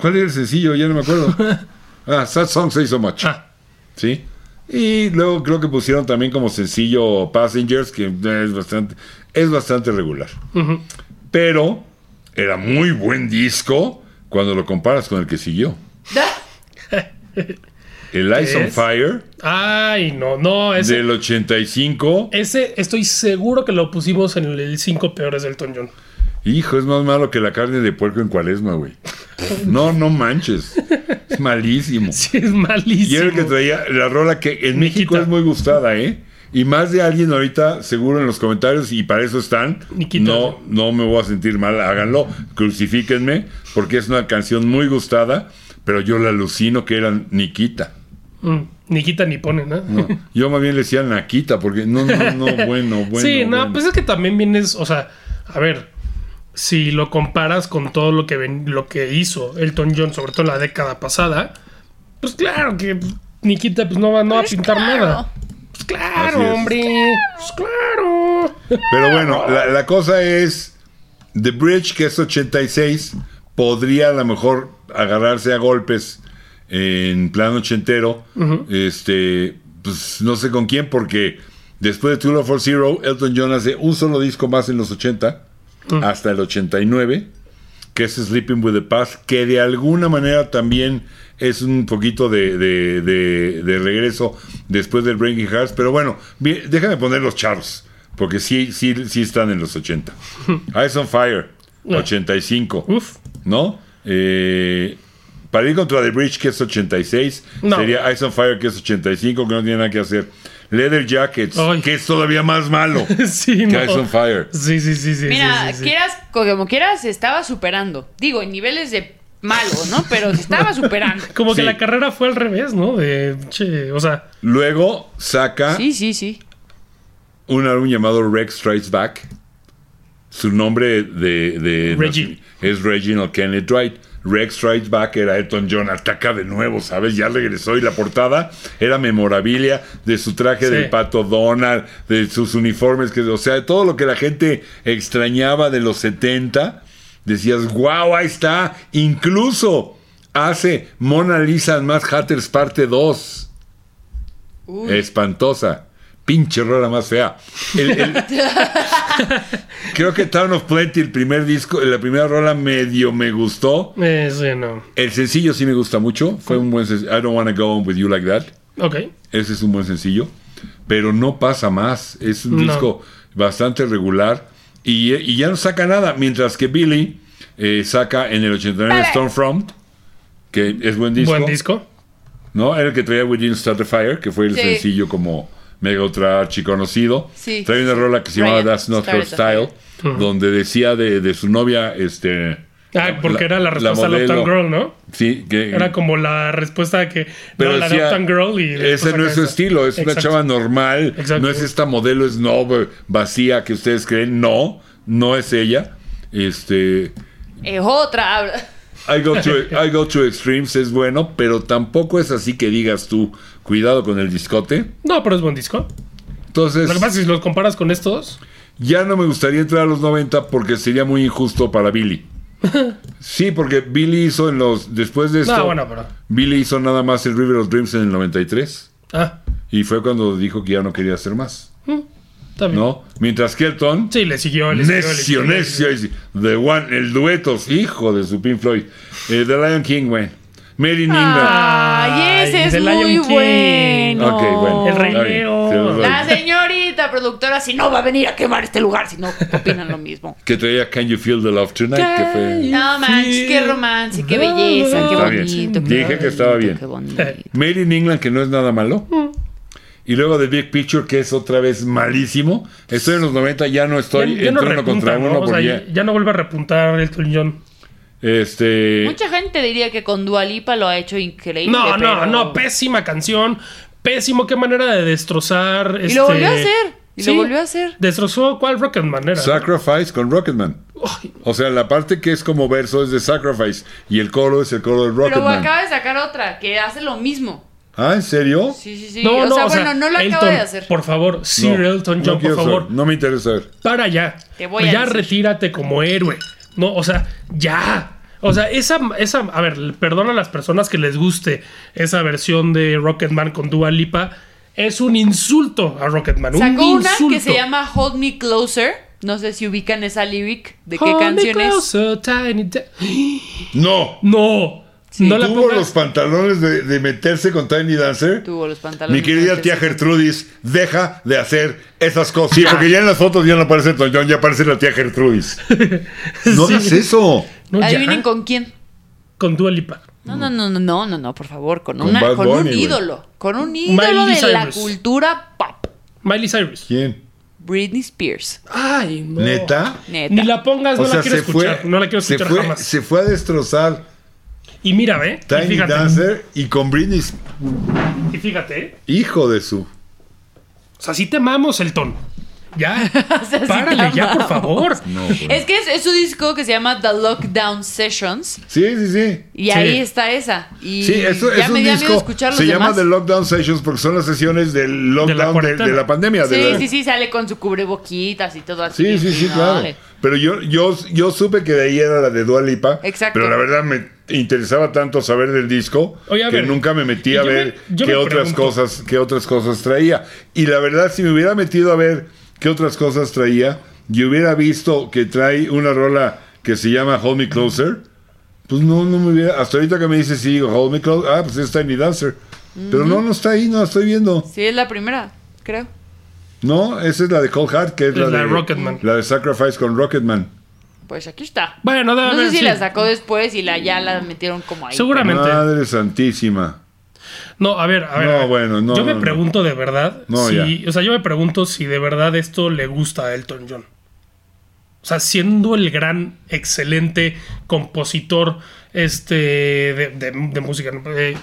Speaker 1: ¿Cuál era el sencillo? Ya no me acuerdo. Ah, Sad Song Say So Much.
Speaker 2: Ah,
Speaker 1: ¿Sí? Y luego creo que pusieron también como sencillo Passengers, que es bastante, es bastante regular. Pero era muy buen disco cuando lo comparas con el que siguió. El Eyes on? Fire
Speaker 2: Ay, no, no, ese,
Speaker 1: del 85.
Speaker 2: ese estoy seguro que lo pusimos en el 5 peores del Elton John.
Speaker 1: Hijo, es más malo que la carne de puerco en cuaresma, güey. No, no manches. Es malísimo.
Speaker 2: Sí, es
Speaker 1: Y
Speaker 2: malísimo.
Speaker 1: era el que traía la rola que en México
Speaker 2: Nikita.
Speaker 1: es muy gustada, ¿eh? Y más de alguien ahorita, seguro en los comentarios, y para eso están.
Speaker 2: Nikita.
Speaker 1: No, no me voy a sentir mal, háganlo, crucifíquenme, porque es una canción muy gustada, pero yo la alucino que era Nikita.
Speaker 2: Mm, ni quita ni pone, ¿no?
Speaker 1: No, yo más bien le decía Nakita, porque no, no, no, bueno, bueno.
Speaker 2: sí, no,
Speaker 1: bueno.
Speaker 2: pues es que también vienes, o sea, a ver, si lo comparas con todo lo que ven, lo que hizo Elton John, sobre todo en la década pasada, pues claro que pues, Nikita pues no va, no va a pintar nada. Pues claro, hombre. Pues claro.
Speaker 1: Pero bueno, la, la cosa es, The Bridge, que es 86, podría a lo mejor agarrarse a golpes en plan ochentero. Este, pues no sé con quién, porque después de Two Love for Zero, Elton John hace un solo disco más en los 80, hasta el 89, que es Sleeping with the Past, que de alguna manera también es un poquito de, de- de- de regreso después del Breaking Hearts. Pero bueno, bien, déjame poner los charts, porque sí, sí, sí están en los 80. Eyes on Fire,
Speaker 2: No.
Speaker 1: 85.
Speaker 2: Uf.
Speaker 1: ¿No? Eh, para ir contra The Bridge, que es 86.
Speaker 2: No.
Speaker 1: Sería Ice on Fire, que es 85, que no tiene nada que hacer. Leather Jackets,
Speaker 2: Ay.
Speaker 1: que es todavía más malo
Speaker 2: sí,
Speaker 1: que
Speaker 2: no.
Speaker 1: Ice on Fire.
Speaker 2: Sí, sí, sí, sí.
Speaker 3: Mira,
Speaker 2: sí, sí, sí.
Speaker 3: quieras, como quieras, se estaba superando. Digo, en niveles de malo, ¿no? Pero se estaba superando.
Speaker 2: Como que la carrera fue al revés, ¿no? De, che, o sea,
Speaker 1: Luego saca
Speaker 3: Sí, sí, sí.
Speaker 1: un álbum llamado Rex Strikes Back. Su nombre de, de
Speaker 2: Reggie.
Speaker 1: es Reginald Kenneth Wright. Rex Strikes Back era Elton John, ataca de nuevo, ¿sabes? Ya regresó y la portada era memorabilia de su traje
Speaker 2: Sí.
Speaker 1: del pato Donald, de sus uniformes, que, o sea, de todo lo que la gente extrañaba de los 70. Decías, wow, ahí está. Incluso hace Mona Lisa Mad Hatters parte 2
Speaker 3: Uy.
Speaker 1: espantosa. Pinche rola más fea. El- el- creo que Town of Plenty, el primer disco, la primera rola medio me gustó.
Speaker 2: eh, sí, no.
Speaker 1: El sencillo sí me gusta mucho. Fue un buen sencillo. I don't wanna go on with you like that.
Speaker 2: Ok.
Speaker 1: Ese es un buen sencillo. Pero no pasa más. Es un
Speaker 2: No.
Speaker 1: disco bastante regular. Y, y ya no saca nada. Mientras que Billy eh, saca en el 89 Stormfront. Que es buen disco.
Speaker 2: Buen disco.
Speaker 1: ¿no? Era el que traía Within Start the Fire, que fue el
Speaker 3: Sí.
Speaker 1: sencillo como mega ultra archiconocido.
Speaker 3: Sí,
Speaker 1: Trae
Speaker 3: sí,
Speaker 1: una
Speaker 3: sí.
Speaker 1: rola que se llamaba That's Not Her Style, donde decía de, de su novia, este...
Speaker 2: Ah, porque era la respuesta a
Speaker 1: modelo.
Speaker 2: Uptown Girl, ¿no?
Speaker 1: Sí, que...
Speaker 2: Era como la respuesta a que
Speaker 1: pero
Speaker 2: no, la de
Speaker 1: decía,
Speaker 2: Uptown Girl y
Speaker 1: ese no es su
Speaker 2: esa.
Speaker 1: estilo, es una
Speaker 2: Exacto.
Speaker 1: chava normal,
Speaker 2: Exacto.
Speaker 1: no es esta modelo snob vacía que ustedes creen, no, no es ella. Este...
Speaker 3: Es otra.
Speaker 1: I go, to, I go to Extremes es bueno, pero tampoco es así que digas tú, cuidado con el discote.
Speaker 2: No, pero es buen disco.
Speaker 1: Entonces...
Speaker 2: Lo que pasa es si los comparas con estos,
Speaker 1: Ya no me gustaría entrar a los 90 porque sería muy injusto para Billy. Sí, porque Billy hizo en los. Después de esto.
Speaker 2: No, bueno, pero-
Speaker 1: Billy hizo nada más el River of Dreams en el 93.
Speaker 2: ah,
Speaker 1: Y fue cuando dijo que ya no quería hacer más.
Speaker 2: está
Speaker 1: ¿No? Mientras que Elton.
Speaker 2: Sí, le siguió, le siguió, le
Speaker 1: Necio,
Speaker 2: le
Speaker 1: necio.
Speaker 2: siguió.
Speaker 1: The One, el dueto, hijo de su Pink Floyd. Eh, The Lion King, güey. Made in England.
Speaker 3: Ay, ese
Speaker 2: Ay,
Speaker 3: es
Speaker 2: The Lion
Speaker 3: muy
Speaker 2: King.
Speaker 3: bueno.
Speaker 1: Ok, bueno.
Speaker 2: El Rey León.
Speaker 3: La señorita productora, si no va a venir a quemar este lugar, si no opinan lo mismo.
Speaker 1: Que traía Can You Feel the Love Tonight? Que fue.
Speaker 3: No manches, qué romance, qué belleza, qué bonito. qué
Speaker 1: Dije que estaba bien.
Speaker 3: Qué bonito.
Speaker 1: Made in England, que no es nada malo. Y luego The Big Picture, que es otra vez malísimo. Estoy en los 90, ya no estoy
Speaker 2: Ya, ya no
Speaker 1: contra uno.
Speaker 2: ¿no? O sea, ya, ya no vuelve a repuntar el John.
Speaker 1: este,
Speaker 3: Mucha gente diría que con Dualipa lo ha hecho increíble.
Speaker 2: No, no,
Speaker 3: pero-
Speaker 2: no, pésima canción. Pésimo, qué manera de destrozar.
Speaker 3: Y lo
Speaker 2: este-
Speaker 3: volvió a hacer. Y
Speaker 2: Sí,
Speaker 3: lo volvió a hacer.
Speaker 2: Destrozó cuál Rocketman era.
Speaker 1: Sacrifice con Rocketman.
Speaker 2: Ay,
Speaker 1: O sea, la parte que es como verso es de Sacrifice. Y el coro es el coro de
Speaker 3: Pero
Speaker 1: Rocketman.
Speaker 3: acaba de sacar otra que hace lo mismo.
Speaker 1: Ah, ¿en serio?
Speaker 3: Sí, sí, sí.
Speaker 2: No,
Speaker 3: o
Speaker 2: no,
Speaker 3: sea,
Speaker 2: o sea,
Speaker 3: bueno, no lo acaba
Speaker 2: Elton,
Speaker 3: de hacer.
Speaker 2: Por favor, Sir
Speaker 1: No,
Speaker 2: Elton
Speaker 1: no
Speaker 2: John, por favor,
Speaker 1: no me interesa ver.
Speaker 2: para ya.
Speaker 3: Te voy a
Speaker 2: ya
Speaker 3: decir.
Speaker 2: retírate como héroe. No, o sea, ya. O sea, esa, esa, a ver, perdona a las personas que les guste esa versión de Rocketman con Dua Lipa. Es un insulto a Rocketman.
Speaker 3: Sacó
Speaker 2: un
Speaker 3: una
Speaker 2: insulto.
Speaker 3: que se llama Hold Me Closer. No sé si ubican esa lyric. ¿De qué
Speaker 2: Hold me
Speaker 3: canción es?
Speaker 2: closer, tiny da-
Speaker 1: No.
Speaker 2: No. No la
Speaker 1: Tuvo
Speaker 2: pongas.
Speaker 1: los pantalones de, de meterse con Tiny Dancer.
Speaker 3: Tuvo los pantalones.
Speaker 1: Mi querida tía. Gertrudis, deja de hacer esas cosas. Sí, porque ya en las fotos ya no aparece Elton John, ya aparece la tía Gertrudis. No
Speaker 2: Sí.
Speaker 1: hagas eso.
Speaker 2: No.
Speaker 3: Adivinen con quién.
Speaker 2: Con Dua Lipa.
Speaker 3: No, no, no, no, no, no, no, por favor, con,
Speaker 1: Con
Speaker 3: una,
Speaker 1: Bad
Speaker 3: con un ídolo, con un ídolo
Speaker 2: Miley
Speaker 3: de la cultura pop,
Speaker 2: Miley Cyrus.
Speaker 1: ¿Quién?
Speaker 3: Britney Spears.
Speaker 2: Ay, no.
Speaker 1: ¿Neta?
Speaker 3: Neta.
Speaker 2: Ni la pongas, no
Speaker 1: o sea,
Speaker 2: la quiero
Speaker 1: se
Speaker 2: escuchar.
Speaker 1: fue,
Speaker 2: no la quiero
Speaker 1: se
Speaker 2: escuchar
Speaker 1: fue,
Speaker 2: jamás.
Speaker 1: se fue a destrozar
Speaker 2: Y mira, ve. Y
Speaker 1: Tiny
Speaker 2: fíjate.
Speaker 1: Dancer y con Britney.
Speaker 2: Y fíjate.
Speaker 1: Hijo de su.
Speaker 2: O sea, sí te amamos, Elton. Ya.
Speaker 3: sea, sí
Speaker 2: Párale, ya, por favor.
Speaker 1: No, pues.
Speaker 3: Es que es, es su disco que se llama The Lockdown Sessions.
Speaker 1: Sí, sí, sí.
Speaker 3: Y
Speaker 2: Sí.
Speaker 3: ahí está esa. Y
Speaker 1: Sí, eso
Speaker 3: ya
Speaker 1: es
Speaker 3: me
Speaker 1: un
Speaker 3: dio miedo
Speaker 1: disco.
Speaker 3: escuchar los
Speaker 1: Se llama. The Lockdown Sessions porque son las sesiones del lockdown de, la pandemia. de
Speaker 3: Sí,
Speaker 1: la-
Speaker 3: sí, sí, sale con su cubreboquitas y todo así.
Speaker 1: Sí, sí, sí,
Speaker 3: No,
Speaker 1: claro.
Speaker 3: vale.
Speaker 1: Pero yo, yo, yo supe que de ahí era la de Dua Lipa.
Speaker 3: Exacto.
Speaker 1: Pero la verdad me interesaba tanto saber del disco
Speaker 2: Oye,
Speaker 1: que
Speaker 2: ver,
Speaker 1: nunca me metí
Speaker 2: y
Speaker 1: a ver
Speaker 2: me-
Speaker 1: qué otras
Speaker 2: pregunto.
Speaker 1: cosas, qué otras cosas traía. Y la verdad, si me hubiera metido a ver qué otras cosas traía, yo hubiera visto que trae una rola que se llama Hold Me Closer. Pues no, no me hubiera. Hasta ahorita que me dice sí, Hold Me Closer. Ah, pues es Tiny Dancer. Pero no, no está ahí, no la estoy viendo.
Speaker 3: Sí, es la primera, creo.
Speaker 1: No, esa es la de Cold Heart, que es,
Speaker 2: Es
Speaker 1: la,
Speaker 2: la
Speaker 1: de
Speaker 2: de Rocketman.
Speaker 1: La de Sacrifice con Rocketman.
Speaker 3: Pues aquí está.
Speaker 2: Bueno, debe
Speaker 3: no sé
Speaker 2: haber,
Speaker 3: si
Speaker 2: sí.
Speaker 3: la sacó después y la ya la metieron como ahí.
Speaker 2: Seguramente.
Speaker 1: Madre santísima.
Speaker 2: No, a ver, a ver.
Speaker 1: No, bueno, no,
Speaker 2: Yo me
Speaker 1: no, no.
Speaker 2: pregunto de verdad
Speaker 1: No,
Speaker 2: si.
Speaker 1: ya.
Speaker 2: O sea, yo me pregunto si de verdad esto le gusta a Elton John. O sea, siendo el gran, excelente compositor este, de, de- de música. Eh,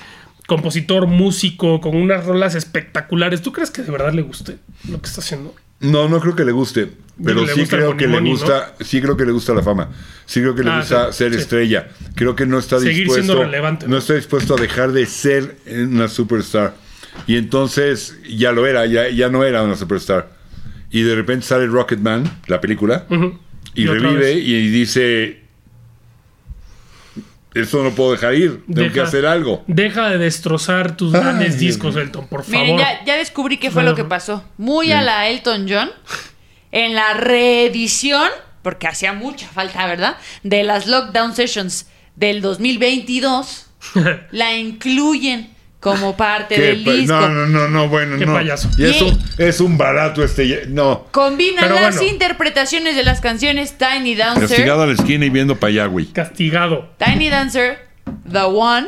Speaker 2: compositor, músico, con unas rolas espectaculares. ¿Tú crees que de verdad le guste lo que está haciendo?
Speaker 1: No, no creo que le guste, pero
Speaker 2: Le
Speaker 1: sí creo que le gusta, sí creo que le gusta la fama, sí creo que le
Speaker 2: Ah,
Speaker 1: gusta
Speaker 2: sí,
Speaker 1: ser
Speaker 2: sí.
Speaker 1: estrella, creo que no está
Speaker 2: Seguir
Speaker 1: dispuesto,
Speaker 2: siendo relevante,
Speaker 1: no
Speaker 2: ¿no?
Speaker 1: está dispuesto a dejar de ser una superstar y entonces ya lo era, ya, ya no era una superstar y de repente sale Rocketman, la película y, revive y dice esto no puedo dejar ir, tengo
Speaker 2: Deja-
Speaker 1: que hacer algo.
Speaker 2: Deja de destrozar tus
Speaker 1: Ay,
Speaker 2: grandes discos. Elton, por favor.
Speaker 3: Miren, ya, ya descubrí qué fue
Speaker 2: Bueno.
Speaker 3: lo que pasó. Muy a la Elton John, en la reedición, porque hacía mucha falta, ¿verdad? De las Lockdown Sessions del 2022, la incluyen como parte
Speaker 1: ¿Qué
Speaker 3: del
Speaker 1: pa-
Speaker 3: disco.
Speaker 1: no, no, no, no, bueno,
Speaker 2: Qué
Speaker 1: no.
Speaker 2: payaso.
Speaker 1: Y es, un, es un barato este, no.
Speaker 3: Combinan
Speaker 2: Pero
Speaker 3: las
Speaker 2: bueno.
Speaker 3: interpretaciones de las canciones Tiny Dancer,
Speaker 1: Castigado a la esquina y viendo para allá, güey.
Speaker 2: Castigado.
Speaker 3: Tiny Dancer, The One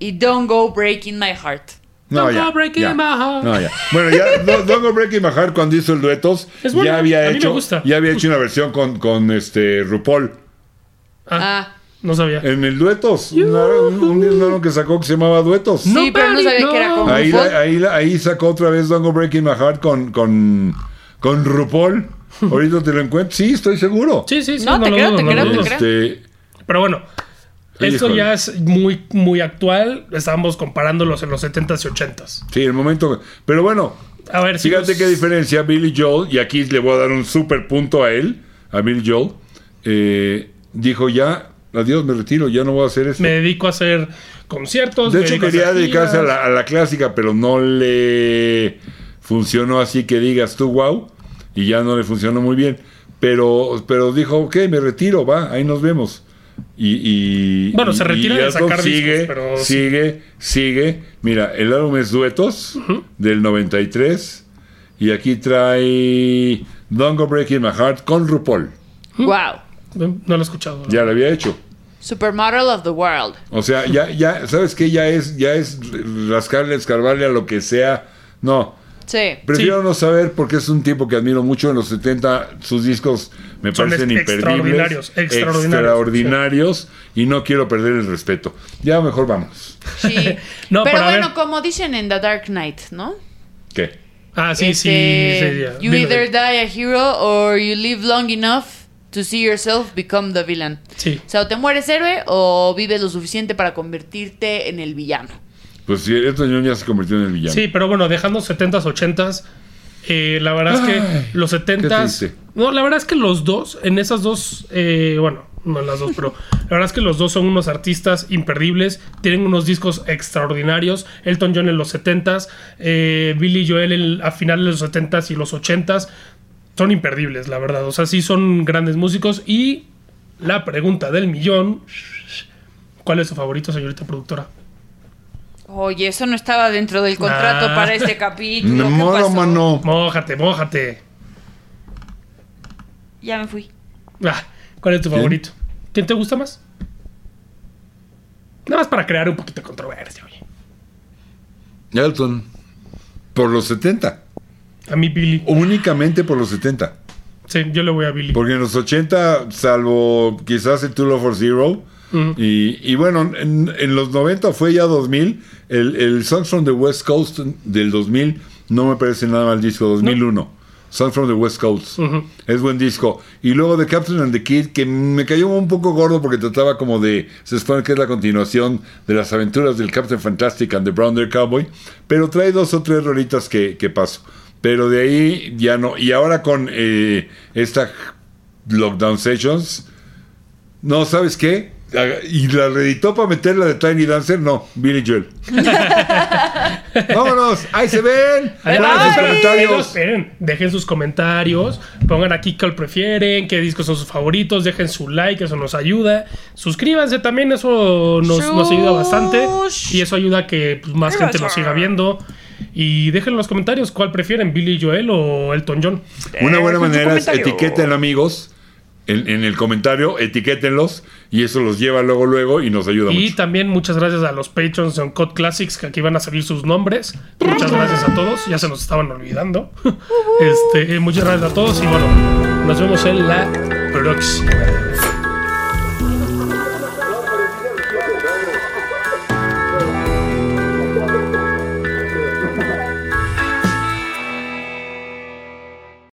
Speaker 3: y Don't Go Breaking My Heart.
Speaker 1: No,
Speaker 2: Don't
Speaker 1: ya,
Speaker 2: go breaking
Speaker 1: ya.
Speaker 2: my heart.
Speaker 1: No, ya. Bueno, ya Don't Don't Go Breaking My Heart cuando hizo el duetos,
Speaker 2: Es bueno,
Speaker 1: ya había
Speaker 2: a mí me
Speaker 1: hecho
Speaker 2: gusta.
Speaker 1: ya había hecho una versión con, con este RuPaul.
Speaker 2: Ah,
Speaker 3: Ah,
Speaker 2: no sabía.
Speaker 1: En el duetos, un, un, que sacó que se llamaba Duetos.
Speaker 3: sí, pero no sabía que era con
Speaker 1: Ahí, ahí, ahí sacó otra vez Don't Go Breaking My Heart con, con, con RuPaul. Ahorita te lo encuentro. Sí, estoy seguro.
Speaker 2: Sí, sí, sí.
Speaker 3: No, te
Speaker 2: lo
Speaker 3: creo,
Speaker 2: dudo,
Speaker 3: te
Speaker 2: no lo
Speaker 3: creo, te creo.
Speaker 1: Este,
Speaker 2: Pero bueno, esto
Speaker 1: Híjole.
Speaker 2: ya es muy, muy actual. Estábamos comparándolos en los 70s y 80s.
Speaker 1: sí, el momento. Pero bueno,
Speaker 2: A ver, si
Speaker 1: Fíjate
Speaker 2: nos-
Speaker 1: qué diferencia Billy Joel, y aquí le voy a dar un super punto a él, a Billy Joel, eh, dijo ya, adiós, me retiro, ya no voy a hacer eso.
Speaker 2: me dedico a hacer conciertos.
Speaker 1: de hecho quería dedicarse a la, a la clásica, pero no le funcionó así que digas tú, wow, y ya no le funcionó muy bien. Pero, pero dijo, ok, me retiro, va, ahí nos vemos. Y, y-
Speaker 2: Bueno, se retira
Speaker 1: y
Speaker 2: de sacar
Speaker 1: sigue,
Speaker 2: discos, pero sí.
Speaker 1: sigue, sigue. Mira, el álbum es Duetos del 93 y aquí trae Don't Go Breaking My Heart con RuPaul.
Speaker 3: Wow.
Speaker 2: No lo he escuchado.
Speaker 1: Ya lo había hecho.
Speaker 3: Supermodel of the World.
Speaker 1: O sea, ya, ya, ¿sabes qué? Ya es, ya es rascarle, escarbarle a lo que sea. No,
Speaker 3: Sí.
Speaker 1: prefiero
Speaker 2: Sí.
Speaker 1: no saber porque es un tipo que admiro mucho. En los 70 sus discos me
Speaker 2: Son
Speaker 1: parecen imperdibles.
Speaker 2: extraordinarios, extraordinarios,
Speaker 1: extraordinarios, y no quiero perder el respeto. Ya mejor vamos.
Speaker 3: Sí.
Speaker 2: No,
Speaker 3: pero bueno,
Speaker 2: ver.
Speaker 3: como dicen en The Dark Knight, ¿no?
Speaker 1: ¿Qué?
Speaker 2: Ah, sí, sí,
Speaker 3: Este,
Speaker 2: sí. ya.
Speaker 3: You
Speaker 2: Dilo,
Speaker 3: either die a hero or you live long enough to see yourself become the villain.
Speaker 2: Sí.
Speaker 3: O sea, o te mueres héroe o vives lo suficiente para convertirte en el villano.
Speaker 1: Pues sí, Elton John ya se convirtió en el villano.
Speaker 2: Sí, pero bueno, dejando 70s, 80s, eh, la verdad es que
Speaker 1: Ay,
Speaker 2: los 70s.
Speaker 1: triste.
Speaker 2: No, la verdad es que los dos, en esas dos, eh, bueno, no en las dos, pero la verdad es que los dos son unos artistas imperdibles, tienen unos discos extraordinarios. Elton John en los 70s, eh, Billy Joel en- a finales de los 70s y los 80s, son imperdibles, la verdad. O sea, sí son grandes músicos. Y la pregunta del millón: ¿Cuál es su favorito, señorita productora?
Speaker 3: Oye, eso no estaba dentro del contrato para este capítulo.
Speaker 1: No,
Speaker 3: ¿Qué pasó?
Speaker 1: mano.
Speaker 2: Mójate, mójate.
Speaker 3: Ya me fui.
Speaker 2: Ah, ¿Cuál es tu
Speaker 1: ¿Quién?
Speaker 2: favorito? ¿Quién te gusta más? Nada más para crear un poquito de controversia, oye.
Speaker 1: Elton. Por los 70.
Speaker 2: A mí, Billy.
Speaker 1: Únicamente por los 70.
Speaker 2: Sí, yo le voy a Billy.
Speaker 1: Porque en los 80, salvo quizás el Tool for Zero,
Speaker 2: Ujú.
Speaker 1: y, y bueno, en, en los 90 fue ya 2000, el, el Songs from the West Coast del 2000 no me parece nada mal disco, 2001. Songs from the West Coast.
Speaker 2: Ujú.
Speaker 1: Es buen disco. Y luego The Captain and the Kid, que me cayó un poco gordo porque trataba como de. Se supone que es la continuación de las aventuras del Captain Fantastic and the Brown Deer Cowboy. Pero trae dos o tres rolitas que, que paso. Pero de ahí ya no. Y ahora con eh, esta Lockdown Sessions. No, ¿sabes qué? Y la reeditó para meterla de Tiny Dancer. No, Billy Joel. Vámonos. Ahí se ven.
Speaker 2: Además,
Speaker 1: sus
Speaker 2: esperen,
Speaker 1: comentarios.
Speaker 2: esperen, dejen sus comentarios, pongan aquí cuál prefieren, qué discos son sus favoritos, dejen su like, eso nos ayuda. Suscríbanse también, eso nos, nos ayuda bastante. Y eso ayuda a que pues, más gente nos siga viendo. Y dejen en los comentarios cuál prefieren, Billy Joel o Elton John.
Speaker 1: Una buena manera es etiqueten amigos en, en el comentario, etiquétenlos y eso los lleva luego, luego y nos ayuda
Speaker 2: Y
Speaker 1: mucho.
Speaker 2: también muchas gracias a los patrons de Code Classics que aquí van a salir sus nombres. Muchas gracias a todos. Ya se nos estaban olvidando. Este, eh, muchas gracias a todos y bueno, nos vemos en la próxima.